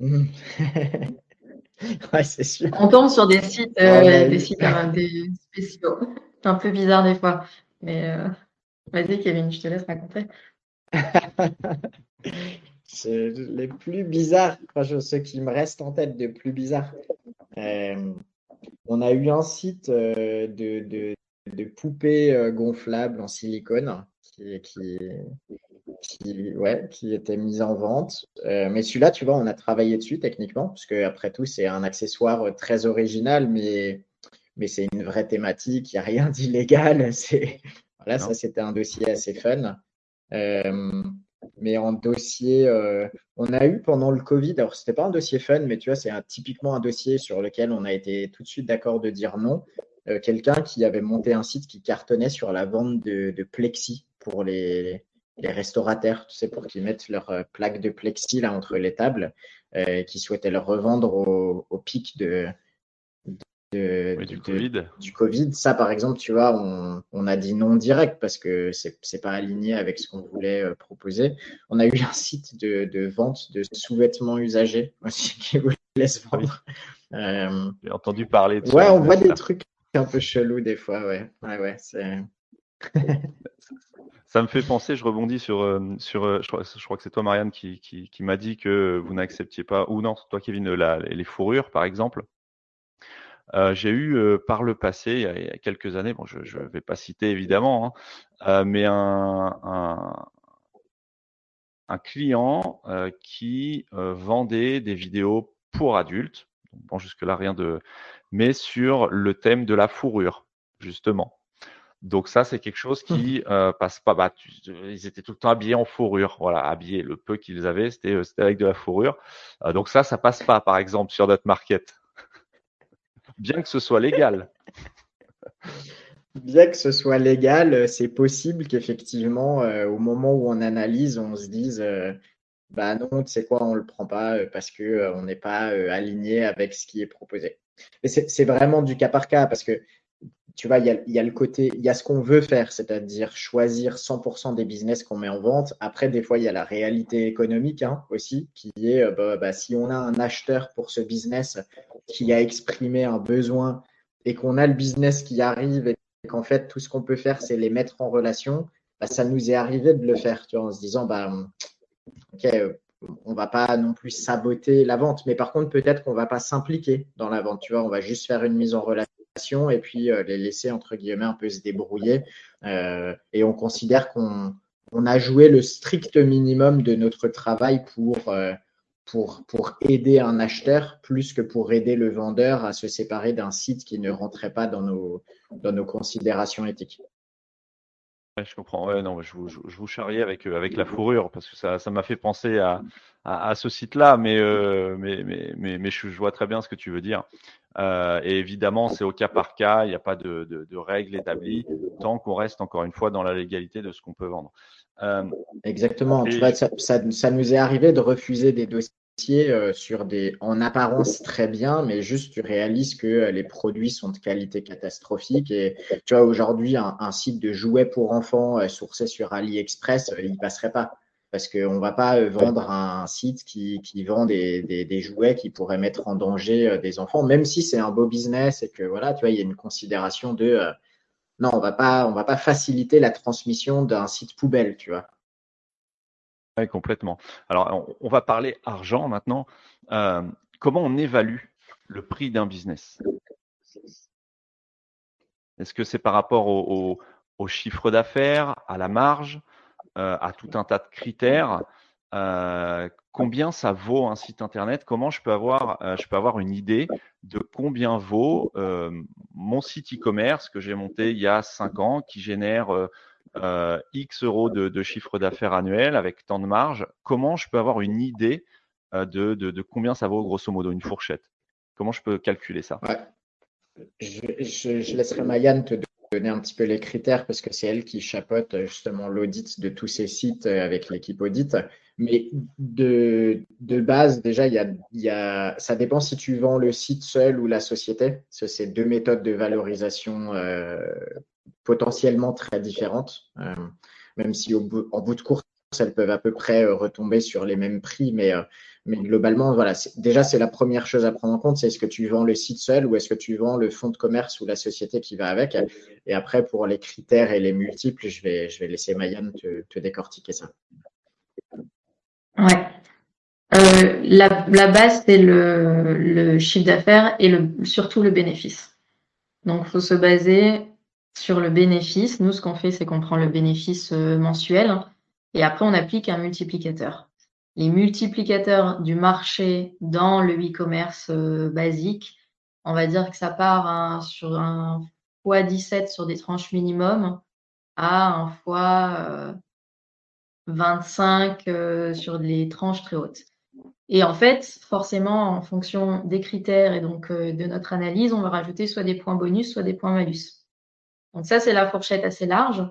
ouais, c'est sûr. On tombe sur des sites, euh, des sites des spéciaux, un peu bizarre des fois. Mais vas-y, Kevin, je te laisse raconter. c'est les plus bizarres, enfin, ceux qui me restent en tête de plus bizarres. On a eu un site euh, de, de, poupées euh, gonflables en silicone qui, qui, qui, ouais, qui était mise en vente. Euh, mais celui-là, tu vois, on a travaillé dessus techniquement, parce que après tout, c'est un accessoire très original, mais, mais c'est une vraie thématique, il n'y a rien d'illégal. Voilà, ça, c'était un dossier assez fun. Mais en dossier, euh, on a eu pendant le Covid, alors c'était pas un dossier fun, mais tu vois, c'est typiquement un dossier sur lequel on a été tout de suite d'accord de dire non. Euh, quelqu'un qui avait monté un site qui cartonnait sur la vente de, plexi pour les, restaurateurs, tu sais, pour qu'ils mettent leurs euh, plaques de plexi là entre les tables, euh, qui souhaitaient le revendre au pic de, du, COVID. du Covid. Ça, par exemple, tu vois, on, on a dit non direct parce que c'est n'est pas aligné avec ce qu'on voulait euh, proposer. On a eu un site de, de vente de sous-vêtements usagés aussi qui voulait se vendre. Euh, J'ai entendu parler de Ouais, on voit des trucs un peu chelous des fois, ouais. Ouais, ouais, c'est. Ça me fait penser, je rebondis sur, euh, sur je, crois, je crois que c'est toi, Marianne, qui, qui, qui m'a dit que vous n'acceptiez pas, ou non, toi, Kevin, la, les fourrures, par exemple. Euh, j'ai eu euh, par le passé, il y, a, quelques années, bon, je ne vais pas citer évidemment, hein, euh, mais un, un, un client qui vendait des vidéos pour adultes, bon, jusque-là rien de, mais sur le thème de la fourrure, justement. Donc ça, c'est quelque chose qui euh, passe pas. Bah, ils étaient tout le temps habillés en fourrure. Voilà, habillés. Le peu qu'ils avaient, c'était c'était avec de la fourrure. donc ça, ça passe pas, par exemple, sur notre market bien que ce soit légal. Bien que ce soit légal, c'est possible qu'effectivement, euh, au moment où on analyse, on se dise euh, bah non, tu sais quoi, on le prend pas euh, parce que euh, on n'est pas euh, aligné avec ce qui est proposé. Mais c'est vraiment du cas par cas parce que tu vois, il y a, le côté, il y a ce qu'on veut faire, c'est-à-dire choisir 100% des business qu'on met en vente. Après, des fois, il y a la réalité économique hein, aussi, qui est, bah, bah, si on a un acheteur pour ce business qui a exprimé un besoin et qu'on a le business qui arrive et qu'en fait, tout ce qu'on peut faire, c'est les mettre en relation, bah, ça nous est arrivé de le faire, tu vois, en se disant, bah, ok, on va pas non plus saboter la vente, mais par contre, peut-être qu'on va pas s'impliquer dans la vente, tu vois, on va juste faire une mise en relation et puis euh, les laisser, entre guillemets, un peu se débrouiller. Euh, et on considère qu'on on a joué le strict minimum de notre travail pour, euh, pour, aider un acheteur plus que pour aider le vendeur à se séparer d'un site qui ne rentrait pas dans nos considérations éthiques je comprends. Ouais, non, je vous, je, vous charriais avec, euh, avec la fourrure parce que ça, ça m'a fait penser à, à, ce site-là, mais, euh, mais, mais, mais, mais, je, vois très bien ce que tu veux dire. Euh, et évidemment, c'est au cas par cas, il n'y a pas de, de, de, règles établies tant qu'on reste encore une fois dans la légalité de ce qu'on peut vendre. Exactement. Tu vois, ça, ça, ça, nous est arrivé de refuser des dossiers sur des, en apparence très bien, mais juste tu réalises que euh, les produits sont de qualité catastrophique. Et tu vois, aujourd'hui, un, site de jouets pour enfants euh, sourcé sur AliExpress, il passerait pas. Parce qu'on ne va pas vendre un site qui, qui vend des, des, des, jouets qui pourraient mettre en danger des enfants, même si c'est un beau business et que voilà, tu vois, il y a une considération de non, on va pas, on va pas faciliter la transmission d'un site poubelle, tu vois complètement. Alors, on, va parler argent maintenant. Euh, comment on évalue le prix d'un business? Est-ce que c'est par rapport au, chiffre d'affaires, à la marge, euh, à tout un tas de critères? Euh, Combien ça vaut un site internet? Comment je peux avoir, je peux avoir une idée de combien vaut mon site e-commerce que j'ai monté il y a cinq ans, qui génère euh, X euros de, chiffre d'affaires annuel avec tant de marge, comment je peux avoir une idée euh, de, combien ça vaut grosso modo une fourchette? Comment je peux calculer ça? Je, laisserai Mayanne te donner un petit peu les critères parce que c'est elle qui chapeaute euh, justement l'audit de tous ces sites avec l'équipe audit. Mais de, base, déjà, y, a, ça dépend si tu vends le site seul ou la société. C'est deux méthodes de valorisation potentiellement très différentes, euh, même si en bout de course, elles peuvent à peu près euh, retomber sur les mêmes prix, mais, euh, mais globalement, voilà, déjà, c'est la première chose à prendre en compte, c'est est-ce que tu vends le site seul ou est-ce que tu vends le fonds de commerce ou la société qui va avec. Et après, pour les critères et les multiples, je vais, je vais laisser Mayan te, décortiquer ça. Ouais. la, la, base, c'est le, le, chiffre d'affaires et le, surtout le bénéfice. Donc, il faut se baser sur le bénéfice, nous, ce qu'on fait, c'est qu'on prend le bénéfice euh, mensuel et après, on applique un multiplicateur. Les multiplicateurs du marché dans le e-commerce euh, basique, on va dire que ça part sur un x 17 sur des tranches minimum à un x 25 euh, sur les tranches très hautes. Et en fait, forcément, en fonction des critères et donc de notre analyse, on va rajouter soit des points bonus, soit des points malus. Donc ça, c'est la fourchette assez large.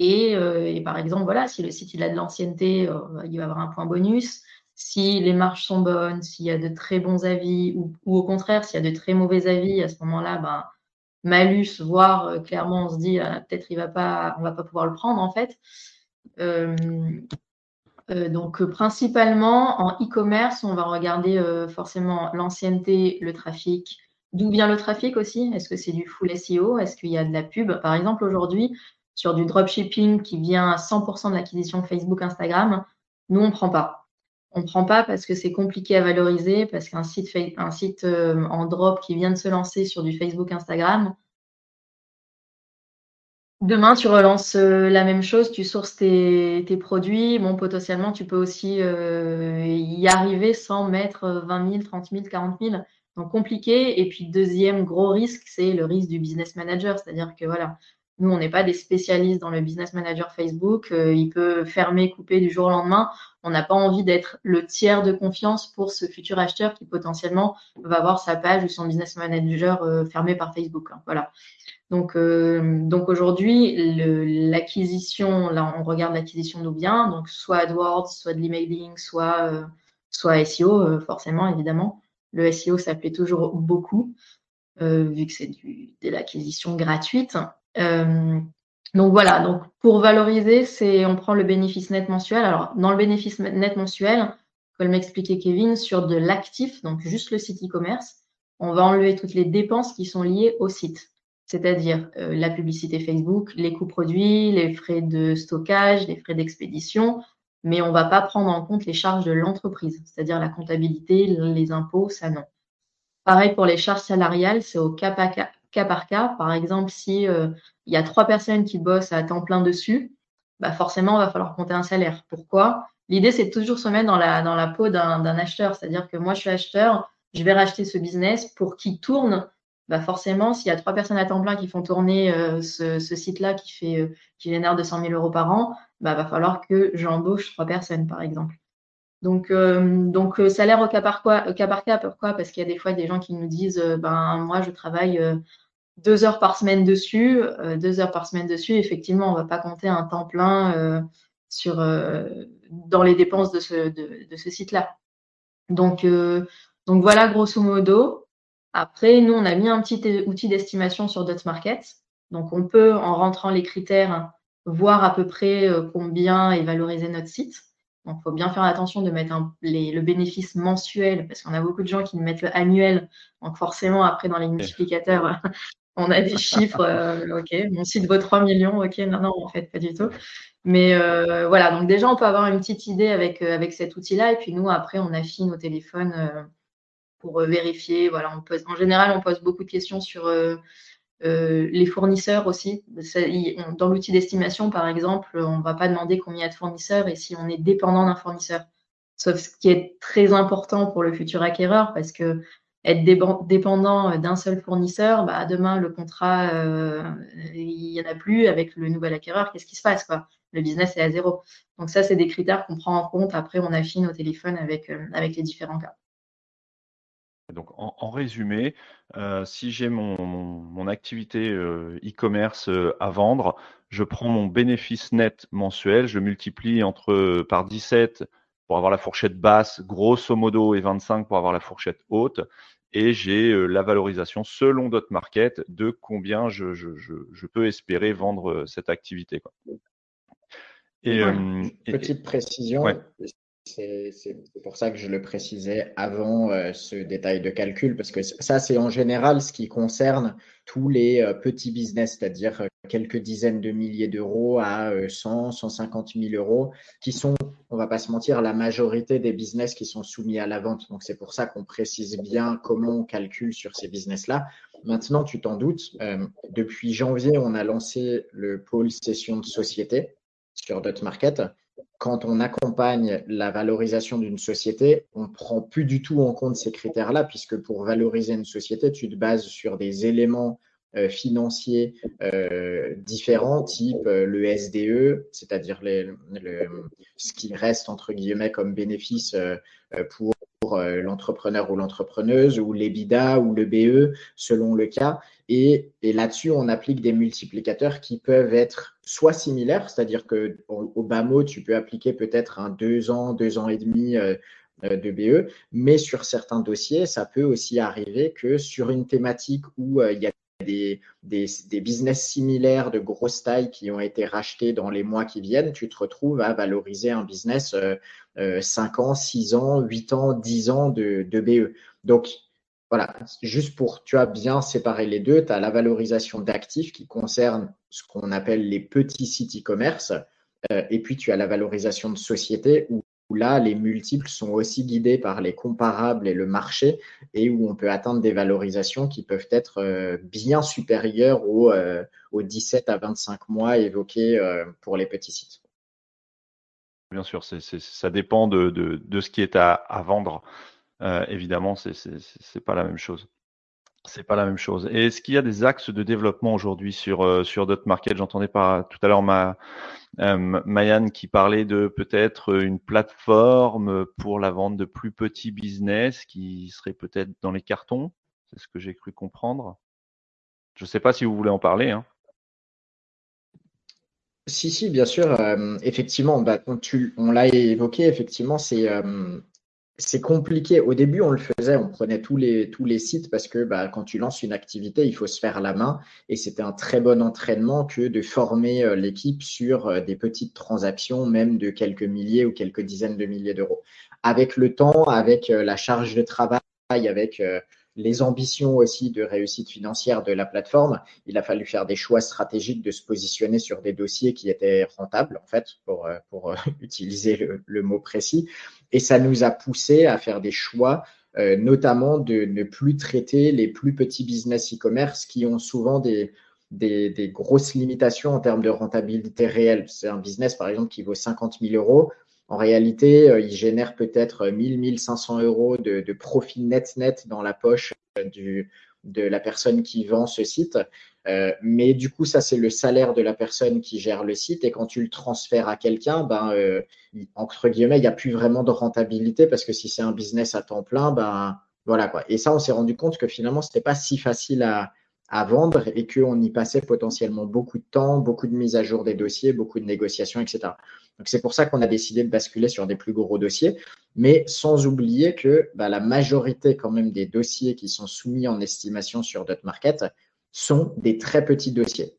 Euh, et, par exemple, voilà, si le site il a de l'ancienneté, euh, il va avoir un point bonus. Si les marges sont bonnes, s'il y a de très bons avis, ou, au contraire, s'il y a de très mauvais avis, à ce moment-là, ben, malus, voire euh, clairement, on se dit peut-être il va pas, on va pas pouvoir le prendre en fait. donc principalement en e-commerce, on va regarder forcément l'ancienneté, le trafic, D'où vient le trafic aussi? Est-ce que c'est du full SEO Est-ce qu'il y a de la pub? Par exemple, aujourd'hui, sur du dropshipping qui vient à 100% de l'acquisition Facebook, Instagram, nous, on ne prend pas. On ne prend pas parce que c'est compliqué à valoriser, parce qu'un site, un euh, en drop qui vient de se lancer sur du Facebook, Instagram, Demain, tu relances euh, la même chose, tu sources tes, produits. Bon, potentiellement, tu peux aussi euh, y arriver sans mettre 20 000, 30 000, 40 000. Donc compliqué. Et puis deuxième gros risque, c'est le risque du business manager, c'est-à-dire que voilà, nous on n'est pas des spécialistes dans le business manager Facebook. Euh, il peut fermer, couper du jour au lendemain. On n'a pas envie d'être le tiers de confiance pour ce futur acheteur qui potentiellement va avoir sa page ou son business manager euh, fermé par Facebook. Hein. voilà. Donc, donc aujourd'hui, l'acquisition, là, on regarde l'acquisition de biens, donc soit AdWords, soit de l'emailing, soit, soit SEO, forcément, évidemment. Le SEO, ça toujours beaucoup, vu que c'est de l'acquisition gratuite. Donc voilà, donc pour valoriser, c'est on prend le bénéfice net mensuel. Alors dans le bénéfice net mensuel, comme m'expliquait Kevin, sur de l'actif, donc juste le site e-commerce, on va enlever toutes les dépenses qui sont liées au site, c'est-à-dire euh, la publicité Facebook, les coûts produits, les frais de stockage, les frais d'expédition, mais on va pas prendre en compte les charges de l'entreprise, c'est-à-dire la comptabilité, les impôts, ça non. Pareil pour les charges salariales, c'est au cas par cas, par exemple, si euh, il y a trois personnes qui bossent à temps plein dessus, bah forcément, il va falloir compter un salaire. Pourquoi? L'idée, c'est toujours se mettre dans la, dans la peau d'un acheteur. C'est-à-dire que moi, je suis acheteur, je vais racheter ce business pour qu'il tourne. Bah forcément, s'il y a trois personnes à temps plein qui font tourner euh, ce, site-là qui fait euh, qui génère 200 000 euros par an, bah va falloir que j'embauche trois personnes, par exemple. Donc, euh, donc salaire au cas par, quoi, au cas par cas, pourquoi? Parce qu'il y a des fois des gens qui nous disent, ben moi je travaille deux heures par semaine dessus, euh, deux heures par semaine dessus, effectivement, on va pas compter un temps plein euh, sur euh, dans les dépenses de ce, de ce site-là. Donc, donc voilà, grosso modo. Après, nous, on a mis un petit outil d'estimation sur Dotmarket. Donc, on peut, en rentrant les critères, voir à peu près combien est valorisé notre site. Donc, il faut bien faire attention de mettre un, les, le bénéfice mensuel, parce qu'on a beaucoup de gens qui mettent le annuel. Donc, forcément, après, dans les multiplicateurs, on a des chiffres, euh, ok, mon site vaut 3 millions, ok, non, non, en fait, pas du tout. Mais euh, voilà, donc déjà, on peut avoir une petite idée avec, euh, avec cet outil-là, et puis nous, après, on affine au téléphone pour vérifier. Voilà, on pose, en général, on pose beaucoup de questions sur les fournisseurs aussi. dans l'outil d'estimation, par exemple, on ne va pas demander combien il y a de fournisseurs et si on est dépendant d'un fournisseur. Sauf ce qui est très important pour le futur acquéreur, parce que être dépendant euh, d'un seul fournisseur, bah, demain le contrat, euh, il n'y en a plus avec le nouvel acquéreur, qu'est-ce qui se passe quoi? Le business est à zéro. Donc ça, c'est des critères qu'on prend en compte. Après, on affine au téléphone avec, euh, avec les différents cas. Donc en, résumé, si j'ai mon, mon, activité e-commerce à vendre, je prends mon bénéfice net mensuel, je multiplie entre par 17 pour avoir la fourchette basse, grosso modo, et 25 pour avoir la fourchette haute et j'ai euh, la valorisation selon d'autres market de combien je, je, je, peux espérer vendre euh, cette activité. Quoi. Et, euh, Petite précision, c'est pour ça que je le précisais avant euh, ce détail de calcul, parce que ça, c'est en général ce qui concerne tous les euh, petits business, c'est-à-dire euh, quelques dizaines de milliers d'euros à 100, 150 000 euros, qui sont, on va pas se mentir, la majorité des business qui sont soumis à la vente. Donc, c'est pour ça qu'on précise bien comment on calcule sur ces business-là. Maintenant, tu t'en doutes, depuis janvier, on a lancé le pôle session de société sur Dotmarket. Market quand on accompagne la valorisation d'une société, on ne prend plus du tout en compte ces critères-là, puisque pour valoriser une société, tu te bases sur des éléments euh, financiers euh, différents, type euh, le SDE, c'est-à-dire ce qui reste entre guillemets comme bénéfice pour l'entrepreneur ou l'entrepreneuse, ou l'EBIDA ou le BE, selon le cas. Et, là-dessus, on applique des multiplicateurs qui peuvent être soit similaires, c'est-à-dire que au, bas mot, tu peux appliquer peut-être un deux ans, deux ans et demi euh, euh, de BE, mais sur certains dossiers, ça peut aussi arriver que sur une thématique où euh, il y a des, des, business similaires de grosse taille qui ont été rachetés dans les mois qui viennent, tu te retrouves à valoriser un business euh, 5 ans, 6 ans, 8 ans, 10 ans de, de BE. Donc, voilà, juste pour, tu as bien séparé les deux, tu as la valorisation d'actifs qui concerne ce qu'on appelle les petits sites e-commerce, euh, et puis tu as la valorisation de société où, là, les multiples sont aussi guidés par les comparables et le marché, et où on peut atteindre des valorisations qui peuvent être euh, bien supérieures aux, euh, aux, 17 à 25 mois évoqués pour les petits sites. Bien sûr, ça dépend de, ce qui est à, vendre. Euh, évidemment, c'est c'est pas la même chose. C'est pas la même chose. Et est-ce qu'il y a des axes de développement aujourd'hui sur euh, sur d'autres markets J'entendais pas tout à l'heure ma euh, Mayan qui parlait de peut-être une plateforme pour la vente de plus petits business qui serait peut-être dans les cartons. C'est ce que j'ai cru comprendre. Je sais pas si vous voulez en parler. Hein. Si, si, bien sûr. Euh, effectivement, bah, on, l'a évoqué, effectivement, c'est euh, c'est compliqué. Au début, on le faisait, on prenait tous les, tous les sites parce que bah, quand tu lances une activité, il faut se faire la main. Et c'était un très bon entraînement que de former euh, l'équipe sur des petites transactions, même de quelques milliers ou quelques dizaines de milliers d'euros. Avec le temps, avec la charge de travail, avec les ambitions aussi de réussite financière de la plateforme, il a fallu faire des choix stratégiques de se positionner sur des dossiers qui étaient rentables, en fait, pour, euh, pour euh, utiliser le, mot précis. Et ça nous a poussé à faire des choix, euh, notamment de ne plus traiter les plus petits business e-commerce qui ont souvent des, des, des, grosses limitations en termes de rentabilité réelle. C'est un business, par exemple, qui vaut 50 000 euros. En réalité, euh, il génère peut-être 1000, 1500 euros de, profit net net dans la poche euh, de la personne qui vend ce site. Euh, mais du coup, ça, c'est le salaire de la personne qui gère le site. Et quand tu le transfères à quelqu'un, ben, entre guillemets, il n'y a plus vraiment de rentabilité parce que si c'est un business à temps plein, ben, voilà quoi. Et ça, on s'est rendu compte que finalement, ce n'était pas si facile à, à vendre et qu'on y passait potentiellement beaucoup de temps, beaucoup de mise à jour des dossiers, beaucoup de négociations, etc. Donc c'est pour ça qu'on a décidé de basculer sur des plus gros dossiers, mais sans oublier que bah, la majorité quand même des dossiers qui sont soumis en estimation sur Market sont des très petits dossiers.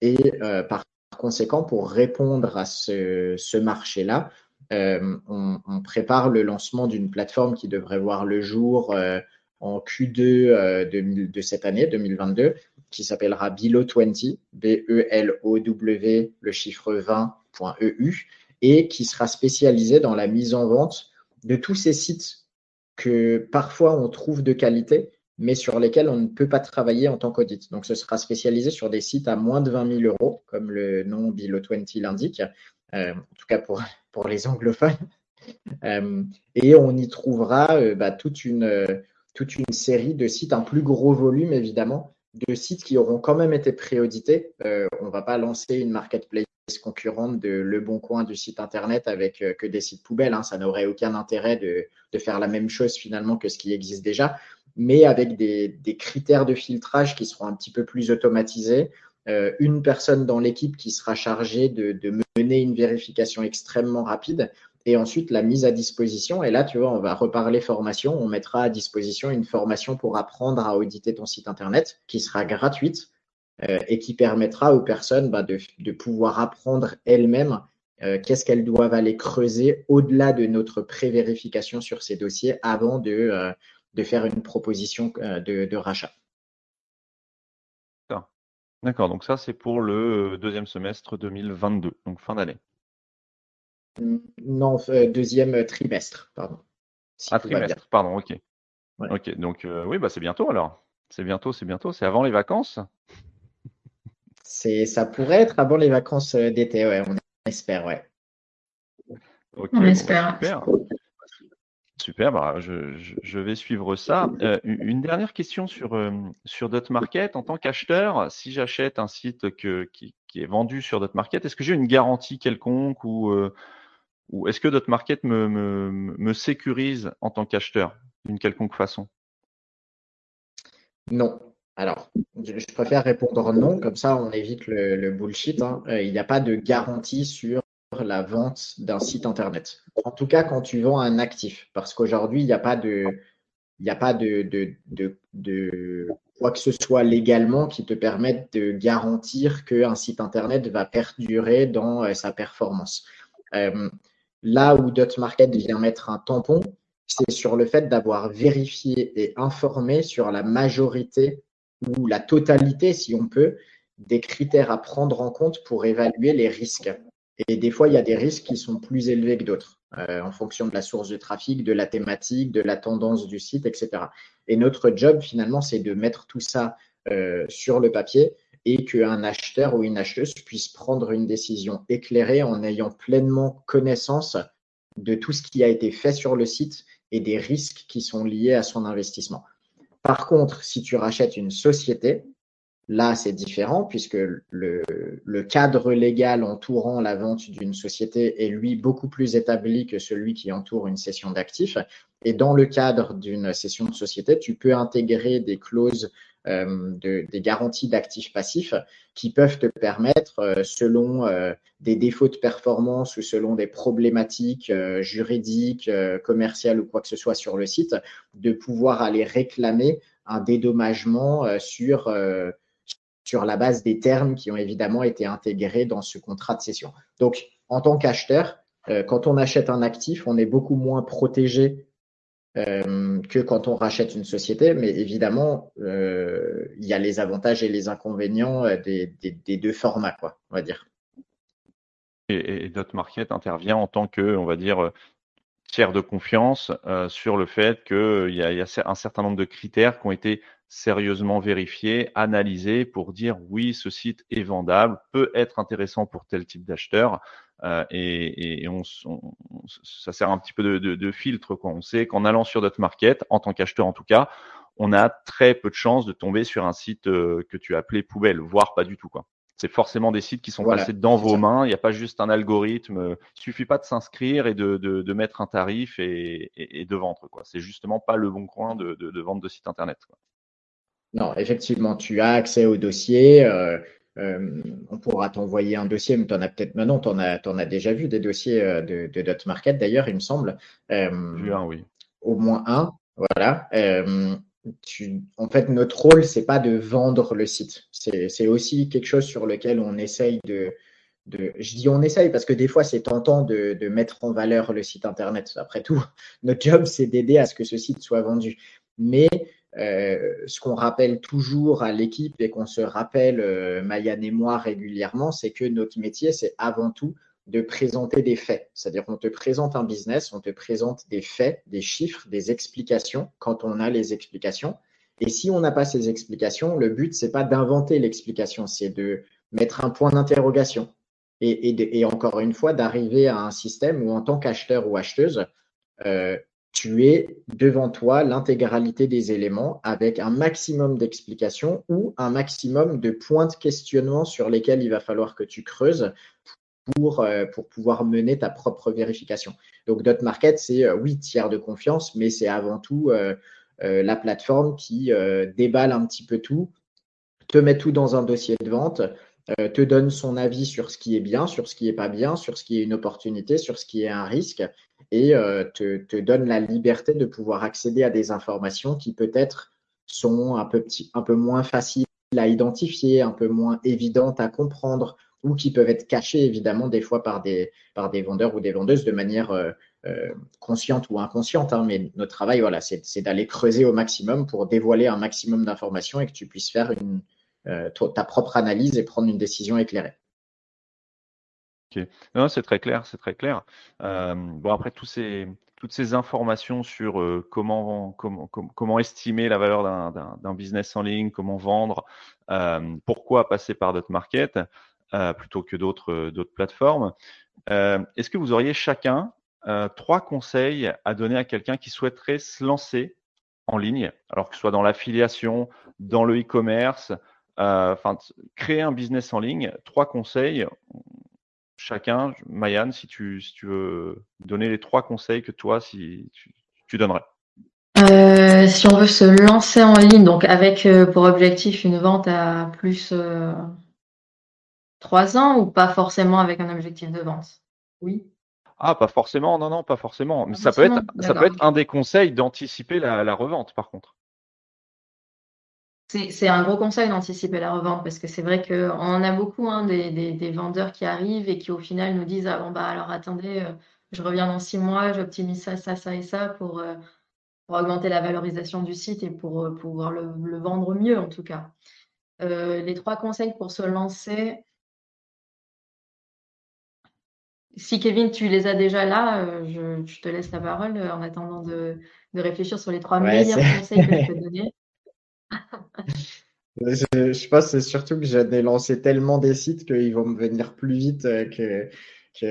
Et euh, par conséquent, pour répondre à ce, marché-là, euh, on, prépare le lancement d'une plateforme qui devrait voir le jour euh, en Q2 euh, de, cette année, 2022, qui s'appellera Below20, B-E-L-O-W, le chiffre 20.eu, et qui sera spécialisé dans la mise en vente de tous ces sites que parfois on trouve de qualité, mais sur lesquels on ne peut pas travailler en tant qu'audit. Donc, ce sera spécialisé sur des sites à moins de 20 000 euros, comme le nom Below20 l'indique, euh, en tout cas pour, les anglophones. Euh, et on y trouvera bah, toute une toute une série de sites, un plus gros volume évidemment, de sites qui auront quand même été préaudités. Euh, on ne va pas lancer une marketplace concurrente de Le Bon Coin du site internet avec euh, que des sites poubelles. Hein. Ça n'aurait aucun intérêt de, faire la même chose finalement que ce qui existe déjà, mais avec des, critères de filtrage qui seront un petit peu plus automatisés. Euh, une personne dans l'équipe qui sera chargée de mener une vérification extrêmement rapide et ensuite la mise à disposition. Et là, tu vois, on va reparler formation. On mettra à disposition une formation pour apprendre à auditer ton site Internet qui sera gratuite euh, et qui permettra aux personnes bah, de, pouvoir apprendre elles-mêmes euh, qu'est-ce qu'elles doivent aller creuser au-delà de notre pré-vérification sur ces dossiers avant de, euh, de faire une proposition de, de rachat. D'accord, donc ça c'est pour le deuxième semestre 2022, donc fin d'année. Non, deuxième trimestre, pardon. ah, trimestre, pardon, ok. Ok, donc euh, oui, bah c'est bientôt alors. C'est bientôt, c'est bientôt. C'est avant les vacances C'est, Ça pourrait être avant les vacances euh, d'été, ouais, on espère, ouais. on bah, espère. super. Super, bah, je, vais suivre ça. une dernière question sur, sur Dotmarket. En tant qu'acheteur, si j'achète un site que, qui, qui, est vendu sur Dotmarket, est-ce que j'ai une garantie quelconque ou ou est-ce que Dotmarket me, me, me sécurise en tant qu'acheteur d'une quelconque façon? Non. Alors, je préfère répondre non, comme ça on évite le, bullshit. Hein. Euh, il n'y a pas de garantie sur la vente d'un site internet. En tout cas, quand tu vends un actif, parce qu'aujourd'hui, il n'y a pas de, il n'y a pas de, de, de, de, quoi que ce soit légalement qui te permette de garantir qu'un site internet va perdurer dans euh, sa performance. Euh, Là où Dotmarket vient mettre un tampon, c'est sur le fait d'avoir vérifié et informé sur la majorité ou la totalité, si on peut, des critères à prendre en compte pour évaluer les risques. Et des fois, il y a des risques qui sont plus élevés que d'autres, euh, en fonction de la source de trafic, de la thématique, de la tendance du site, etc. Et notre job, finalement, c'est de mettre tout ça euh, sur le papier et qu'un acheteur ou une acheteuse puisse prendre une décision éclairée en ayant pleinement connaissance de tout ce qui a été fait sur le site et des risques qui sont liés à son investissement. Par contre, si tu rachètes une société, là, c'est différent puisque le, cadre légal entourant la vente d'une société est, lui, beaucoup plus établi que celui qui entoure une cession d'actifs. Et dans le cadre d'une cession de société, tu peux intégrer des clauses des garanties d'actifs passifs qui peuvent te permettre, selon des défauts de performance ou selon des problématiques juridiques, commerciales ou quoi que ce soit sur le site, de pouvoir aller réclamer un dédommagement sur sur la base des termes qui ont évidemment été intégrés dans ce contrat de cession. Donc, en tant qu'acheteur, euh, quand on achète un actif, on est beaucoup moins protégé euh, que quand on rachète une société, mais évidemment, euh, il y a les avantages et les inconvénients des, deux formats, quoi, on va dire. Et, et Market intervient en tant que, on va dire, tiers de confiance sur le fait qu'il y, a un certain nombre de critères qui ont été sérieusement vérifié, analysé pour dire oui, ce site est vendable, peut être intéressant pour tel type d'acheteur. Euh, et, et on, ça sert un petit peu de, de, de filtre. Quoi. On sait qu'en allant sur notre market, en tant qu'acheteur en tout cas, on a très peu de chances de tomber sur un site euh, que tu as appelé poubelle, voire pas du tout. Quoi. C'est forcément des sites qui sont passés dans vos mains. Il n'y a pas juste un algorithme. Il suffit pas de s'inscrire et de, de, de, mettre un tarif et, et, de vendre. Quoi. C'est justement pas le bon coin de, de, vente de site internet. Quoi. Non, effectivement, tu as accès au dossier. Euh, euh, on pourra t'envoyer un dossier, mais tu en as peut-être maintenant, tu en, as déjà vu des dossiers euh, de, de Dot Market d'ailleurs, il me semble. vu un, oui. Au moins un, voilà. Tu, en fait, notre rôle, c'est pas de vendre le site. C'est aussi quelque chose sur lequel on essaye de, de, je dis on essaye parce que des fois c'est tentant de, de, mettre en valeur le site internet. Après tout, notre job c'est d'aider à ce que ce site soit vendu. Mais euh, ce qu'on rappelle toujours à l'équipe et qu'on se rappelle, euh, et moi, régulièrement, c'est que notre métier, c'est avant tout de présenter des faits. C'est-à-dire qu'on te présente un business, on te présente des faits, des chiffres, des explications quand on a les explications. Et si on n'a pas ces explications, le but, c'est pas d'inventer l'explication, c'est de mettre un point d'interrogation. Et, encore une fois, d'arriver à un système où en tant qu'acheteur ou acheteuse, euh, tu es devant toi l'intégralité des éléments avec un maximum d'explications ou un maximum de points de questionnement sur lesquels il va falloir que tu creuses pour, euh, pour pouvoir mener ta propre vérification. Donc, Dot Market, c'est euh, oui, tiers de confiance, mais c'est avant tout euh, la plateforme qui déballe un petit peu tout, te met tout dans un dossier de vente, te donne son avis sur ce qui est bien, sur ce qui est pas bien, sur ce qui est une opportunité, sur ce qui est un risque, et euh, te, te, donne la liberté de pouvoir accéder à des informations qui peut-être sont un peu, petit, un peu moins faciles à identifier, un peu moins évidentes à comprendre ou qui peuvent être cachées évidemment des fois par des, par des vendeurs ou des vendeuses de manière euh, euh consciente ou inconsciente. Hein, mais notre travail, voilà, c'est d'aller creuser au maximum pour dévoiler un maximum d'informations et que tu puisses faire une, euh, ta propre analyse et prendre une décision éclairée. Non, c'est très clair, c'est très clair. Euh, bon, après, tous ces, toutes ces informations sur euh, comment, comment, comment estimer la valeur d'un business en ligne, comment vendre, euh, pourquoi passer par d'autres market plutôt que d'autres plateformes. Est-ce que vous auriez chacun trois conseils à donner à quelqu'un qui souhaiterait se lancer en ligne, alors que ce soit dans l'affiliation, dans le e-commerce, enfin créer un business en ligne, trois conseils chacun. Mayan, si tu, si tu veux donner les trois conseils que toi, si tu, donnerais. Euh, si on veut se lancer en ligne, donc avec euh, pour objectif une vente à plus euh, trois ans ou pas forcément avec un objectif de vente? Oui. Ah, pas forcément, non, non, pas forcément. ça, Peut être, ça peut être un des conseils d'anticiper la revente, par contre. C'est un gros conseil d'anticiper la revente parce que c'est vrai qu'on a beaucoup hein, des, vendeurs qui arrivent et qui au final nous disent ah bon bah alors attendez euh, je reviens dans six mois j'optimise ça ça ça et ça pour, euh, augmenter la valorisation du site et pour euh, pouvoir le, vendre mieux en tout cas. les trois conseils pour se lancer. Si Kevin, tu les as déjà là, je, te laisse la parole en attendant de, réfléchir sur les trois meilleurs conseils que je peux donner. Je, pense c'est surtout que j'en ai lancé tellement des sites qu'ils vont me venir plus vite euh, que,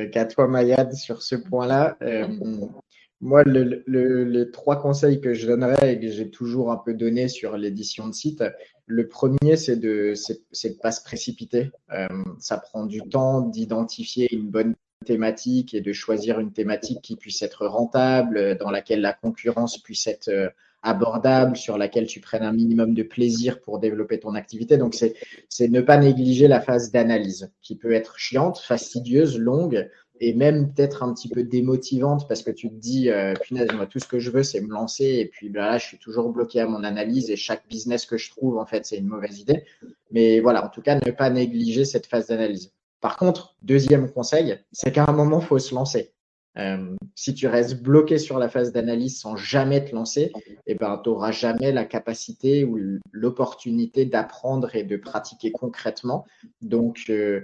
qu'à toi, Mayad, sur ce point-là. Euh, moi, les trois conseils que je donnerais et que j'ai toujours un peu donné sur l'édition de site, le premier, c'est de c'est, de pas se précipiter. Euh, ça prend du temps d'identifier une bonne thématique et de choisir une thématique qui puisse être rentable, dans laquelle la concurrence puisse être abordable, sur laquelle tu prennes un minimum de plaisir pour développer ton activité. Donc, c'est ne pas négliger la phase d'analyse qui peut être chiante, fastidieuse, longue et même peut-être un petit peu démotivante parce que tu te dis, euh, punaise, moi, tout ce que je veux, c'est me lancer et puis ben là, je suis toujours bloqué à mon analyse et chaque business que je trouve, en fait, c'est une mauvaise idée. Mais voilà, en tout cas, ne pas négliger cette phase d'analyse. Par contre, deuxième conseil, c'est qu'à un moment, il faut se lancer. Euh, si tu restes bloqué sur la phase d'analyse sans jamais te lancer, eh ben, tu n'auras jamais la capacité ou l'opportunité d'apprendre et de pratiquer concrètement. Donc, euh,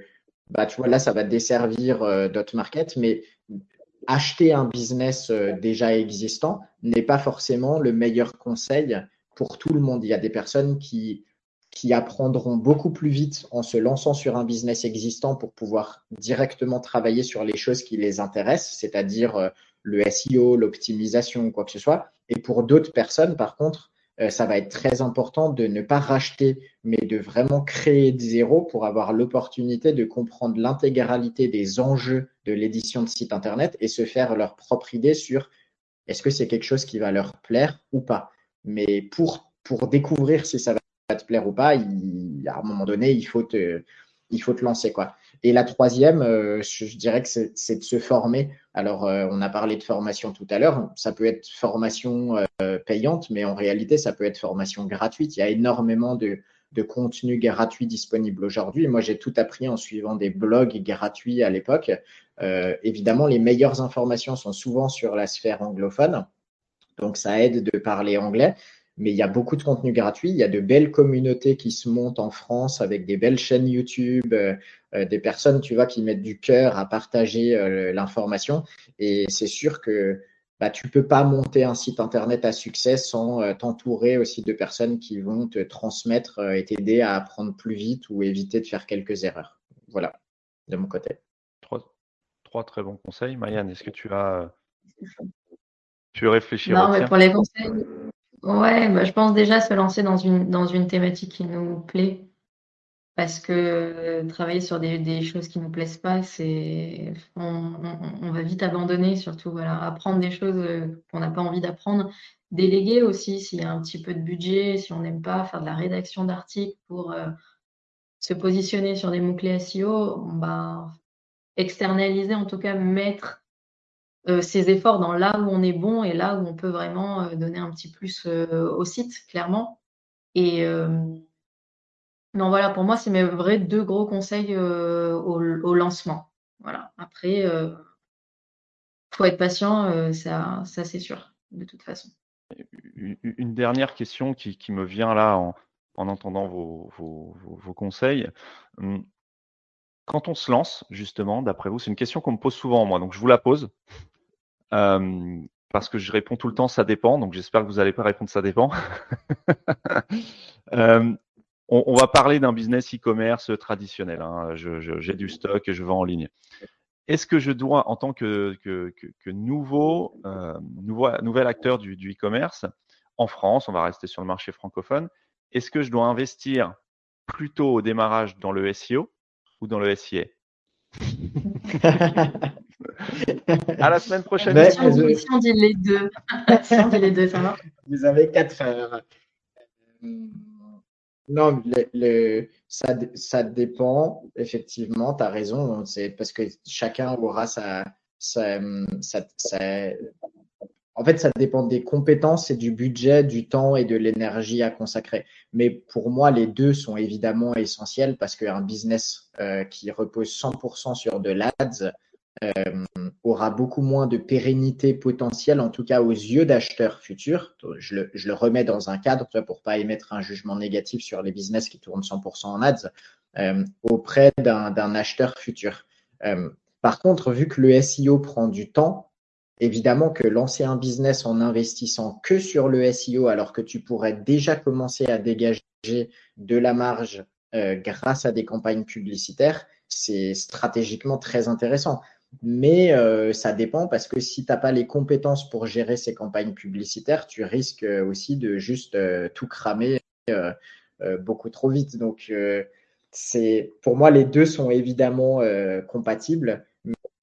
bah, tu vois, là, ça va desservir euh, Market, mais acheter un business euh, déjà existant n'est pas forcément le meilleur conseil pour tout le monde. Il y a des personnes qui qui apprendront beaucoup plus vite en se lançant sur un business existant pour pouvoir directement travailler sur les choses qui les intéressent, c'est-à-dire euh, le SEO, l'optimisation, quoi que ce soit. Et pour d'autres personnes, par contre, euh, ça va être très important de ne pas racheter, mais de vraiment créer de zéro pour avoir l'opportunité de comprendre l'intégralité des enjeux de l'édition de site Internet et se faire leur propre idée sur est-ce que c'est quelque chose qui va leur plaire ou pas. Mais pour, pour découvrir si ça va te plaire ou pas, à un moment donné, il faut te, il faut te lancer. Quoi. Et la troisième, euh, je, dirais que c'est de se former. Alors, euh, on a parlé de formation tout à l'heure. Ça peut être formation euh, payante, mais en réalité, ça peut être formation gratuite. Il y a énormément de, de contenu gratuit disponible aujourd'hui. Moi, j'ai tout appris en suivant des blogs gratuits à l'époque. évidemment, les meilleures informations sont souvent sur la sphère anglophone. Donc, ça aide de parler anglais mais il y a beaucoup de contenu gratuit. Il y a de belles communautés qui se montent en France avec des belles chaînes YouTube, euh, euh, des personnes, tu vois, qui mettent du cœur à partager euh, l'information. Et c'est sûr que bah, tu peux pas monter un site internet à succès sans t'entourer aussi de personnes qui vont te transmettre et t'aider à apprendre plus vite ou éviter de faire quelques erreurs. Voilà, de mon côté. Trois, trois très bons conseils. Marianne, est-ce que tu as tu réfléchis Non, mais pour les conseils, Ouais, bah, je pense déjà se lancer dans une, dans une thématique qui nous plaît. Parce que travailler sur des, des choses qui nous plaisent pas, c'est on, on, va vite abandonner, surtout voilà, apprendre des choses euh, qu'on n'a pas envie d'apprendre. Déléguer aussi s'il y a un petit peu de budget, si on n'aime pas faire de la rédaction d'articles pour euh, se positionner sur des mots-clés SEO, bah, externaliser, en tout cas mettre euh, ses efforts dans là où on est bon et là où on peut vraiment euh, donner un petit plus euh, au site, clairement. Et non, voilà, pour moi, c'est mes vrais deux gros conseils au, lancement. Voilà. Après, faut être patient, ça, c'est sûr, de toute façon. Une dernière question qui, me vient là en, entendant vos, vos, conseils. Hum, quand on se lance, justement, d'après vous, c'est une question qu'on me pose souvent, moi, donc je vous la pose parce que je réponds tout le temps ça dépend, donc j'espère que vous n'allez pas répondre ça dépend. on, va parler d'un business e-commerce traditionnel. Hein. J'ai du stock et je vends en ligne. Est-ce que je dois, en tant que, que, que, nouveau, euh, nouveau, nouvel acteur du e-commerce en France, on va rester sur le marché francophone, est-ce que je dois investir plutôt au démarrage dans le SEO ou dans le SIA à la semaine prochaine. si, on dit, les deux, si on dit les deux, ça marche. Vous avez quatre heures. Euh, non, le, ça, ça dépend, effectivement, tu as raison. C'est parce que chacun aura sa, sa, En fait, ça dépend des compétences et du budget, du temps et de l'énergie à consacrer. Mais pour moi, les deux sont évidemment essentiels parce qu'un business euh, qui repose 100% sur de l'ADS, euh, aura beaucoup moins de pérennité potentielle, en tout cas aux yeux d'acheteurs futurs. Je le, remets dans un cadre pour pas émettre un jugement négatif sur les business qui tournent 100% en ads euh, auprès d'un acheteur futur. Euh, par contre, vu que le SEO prend du temps, évidemment que lancer un business en investissant que sur le SEO alors que tu pourrais déjà commencer à dégager de la marge grâce à des campagnes publicitaires, c'est stratégiquement très intéressant. Mais euh, ça dépend parce que si tu n'as pas les compétences pour gérer ces campagnes publicitaires, tu risques euh, aussi de juste euh, tout cramer beaucoup trop vite. Donc, c'est pour moi, les deux sont évidemment compatibles,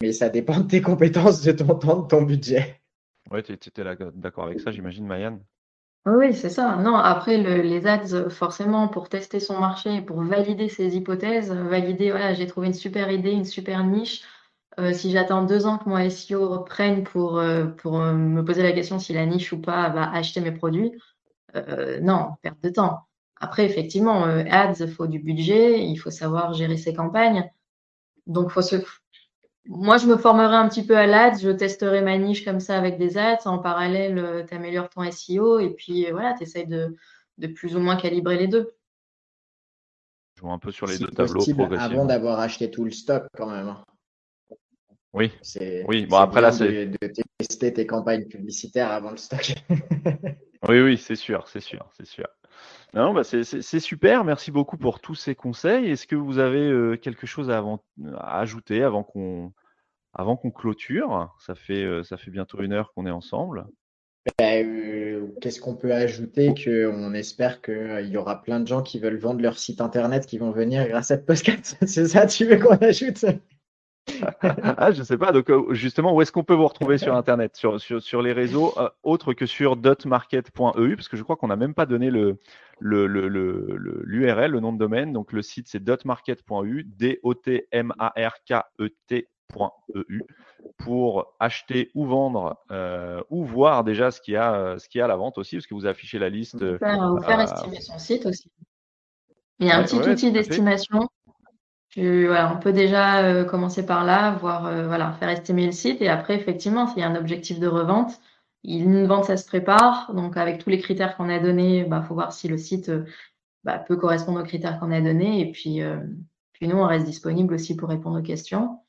mais ça dépend de tes compétences, de ton temps, de ton budget. Oui, tu étais d'accord avec ça, j'imagine, Mayanne Oui, c'est ça. Non, après, le, les ads, forcément, pour tester son marché, pour valider ses hypothèses, valider, voilà, j'ai trouvé une super idée, une super niche. Euh, si j'attends deux ans que mon SEO reprenne pour, euh, pour euh, me poser la question si la niche ou pas va acheter mes produits, non, perte de temps. Après, effectivement, ads, il faut du budget, il faut savoir gérer ses campagnes. Donc, faut se, moi, je me formerai un petit peu à l'ADS, je testerai ma niche comme ça avec des ads. En parallèle, tu améliores ton SEO et puis voilà, tu essayes de, de, plus ou moins calibrer les deux. Je vois un peu sur les deux tableaux Avant d'avoir acheté tout le stock quand même. Oui. Oui. Bon après là, c'est de, de, tester tes campagnes publicitaires avant le stock. oui, oui, c'est sûr, c'est sûr, c'est sûr. Non, bah c'est super. Merci beaucoup pour tous ces conseils. Est-ce que vous avez euh, quelque chose à, à ajouter avant qu'on avant qu'on clôture? Ça fait euh, ça fait bientôt une heure qu'on est ensemble. Ben, euh, qu'est-ce qu'on peut ajouter que on espère qu'il y aura plein de gens qui veulent vendre leur site internet qui vont venir grâce à podcast. C'est ça, tu veux qu'on ajoute? ah, je sais pas. Donc, euh, justement, où est-ce qu'on peut vous retrouver sur Internet sur, sur, sur, les réseaux euh, autres que sur dotmarket.eu Parce que je crois qu'on n'a même pas donné l'URL, le, le, le, le, nom de domaine. Donc, le site, c'est dotmarket.eu, D-O-T-M-A-R-K-E-T.eu pour acheter ou vendre euh, ou voir déjà ce qu'il y a ce y a à la vente aussi parce que vous affichez la liste ou faire, faire estimer son site aussi il y a un petit outil d'estimation on peut déjà euh, commencer par là, voir, euh, voilà, faire estimer le site. Et après, effectivement, s'il y a un objectif de revente, une vente, ça se prépare. Donc, avec tous les critères qu'on a donnés, bah, faut voir si le site euh, bah, peut correspondre aux critères qu'on a donnés. Et puis, puis, nous, on reste disponible aussi pour répondre aux questions.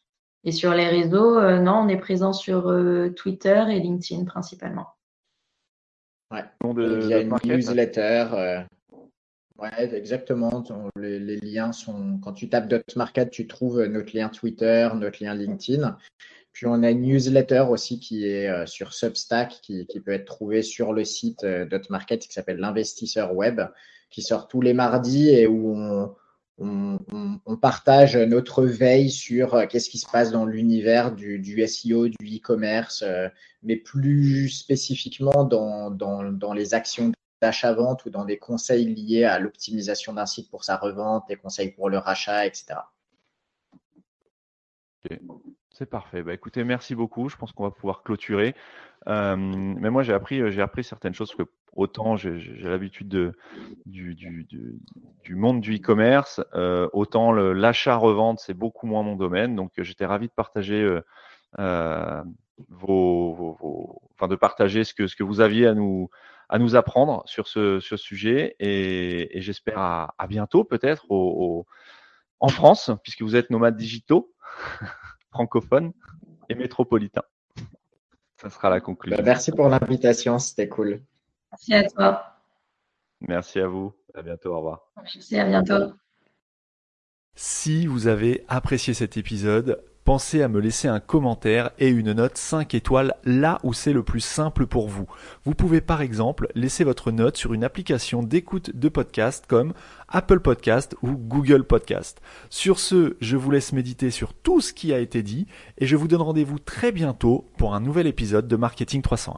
Et sur les réseaux, non, on est présent sur Twitter et LinkedIn principalement. Ouais. il y a une newsletter Ouais, exactement. Les, liens sont. Quand tu tapes Market, tu trouves notre lien Twitter, notre lien LinkedIn. Puis on a une newsletter aussi qui est euh, sur Substack, qui, peut être trouvée sur le site euh, Market, qui s'appelle l'investisseur web, qui sort tous les mardis et où on, partage notre veille sur euh, qu'est-ce qui se passe dans l'univers du, SEO, du e-commerce, mais plus spécifiquement dans, dans les actions d'achat-vente ou dans des conseils liés à l'optimisation d'un site pour sa revente, des conseils pour le rachat, etc. C'est parfait. Bah, écoutez, merci beaucoup. Je pense qu'on va pouvoir clôturer. Euh, mais moi, j'ai appris, euh, j'ai appris certaines choses que autant j'ai l'habitude de, du, monde du e-commerce, euh, autant l'achat-revente, c'est beaucoup moins mon domaine. Donc, j'étais ravi de partager vos, vos, enfin, de partager ce que, ce que vous aviez à nous, à nous apprendre sur ce, ce sujet et, et j'espère à, à, bientôt peut-être au, en France, puisque vous êtes nomades digitaux, francophones et métropolitains. Ça sera la conclusion. Bah, merci pour l'invitation, c'était cool. Merci à toi. Merci à vous. À bientôt. Au revoir. Merci, à bientôt. Si vous avez apprécié cet épisode, pensez à me laisser un commentaire et une note 5 étoiles là où c'est le plus simple pour vous. Vous pouvez par exemple laisser votre note sur une application d'écoute de podcast comme Apple Podcast ou Google Podcast. Sur ce, je vous laisse méditer sur tout ce qui a été dit et je vous donne rendez-vous très bientôt pour un nouvel épisode de Marketing 301.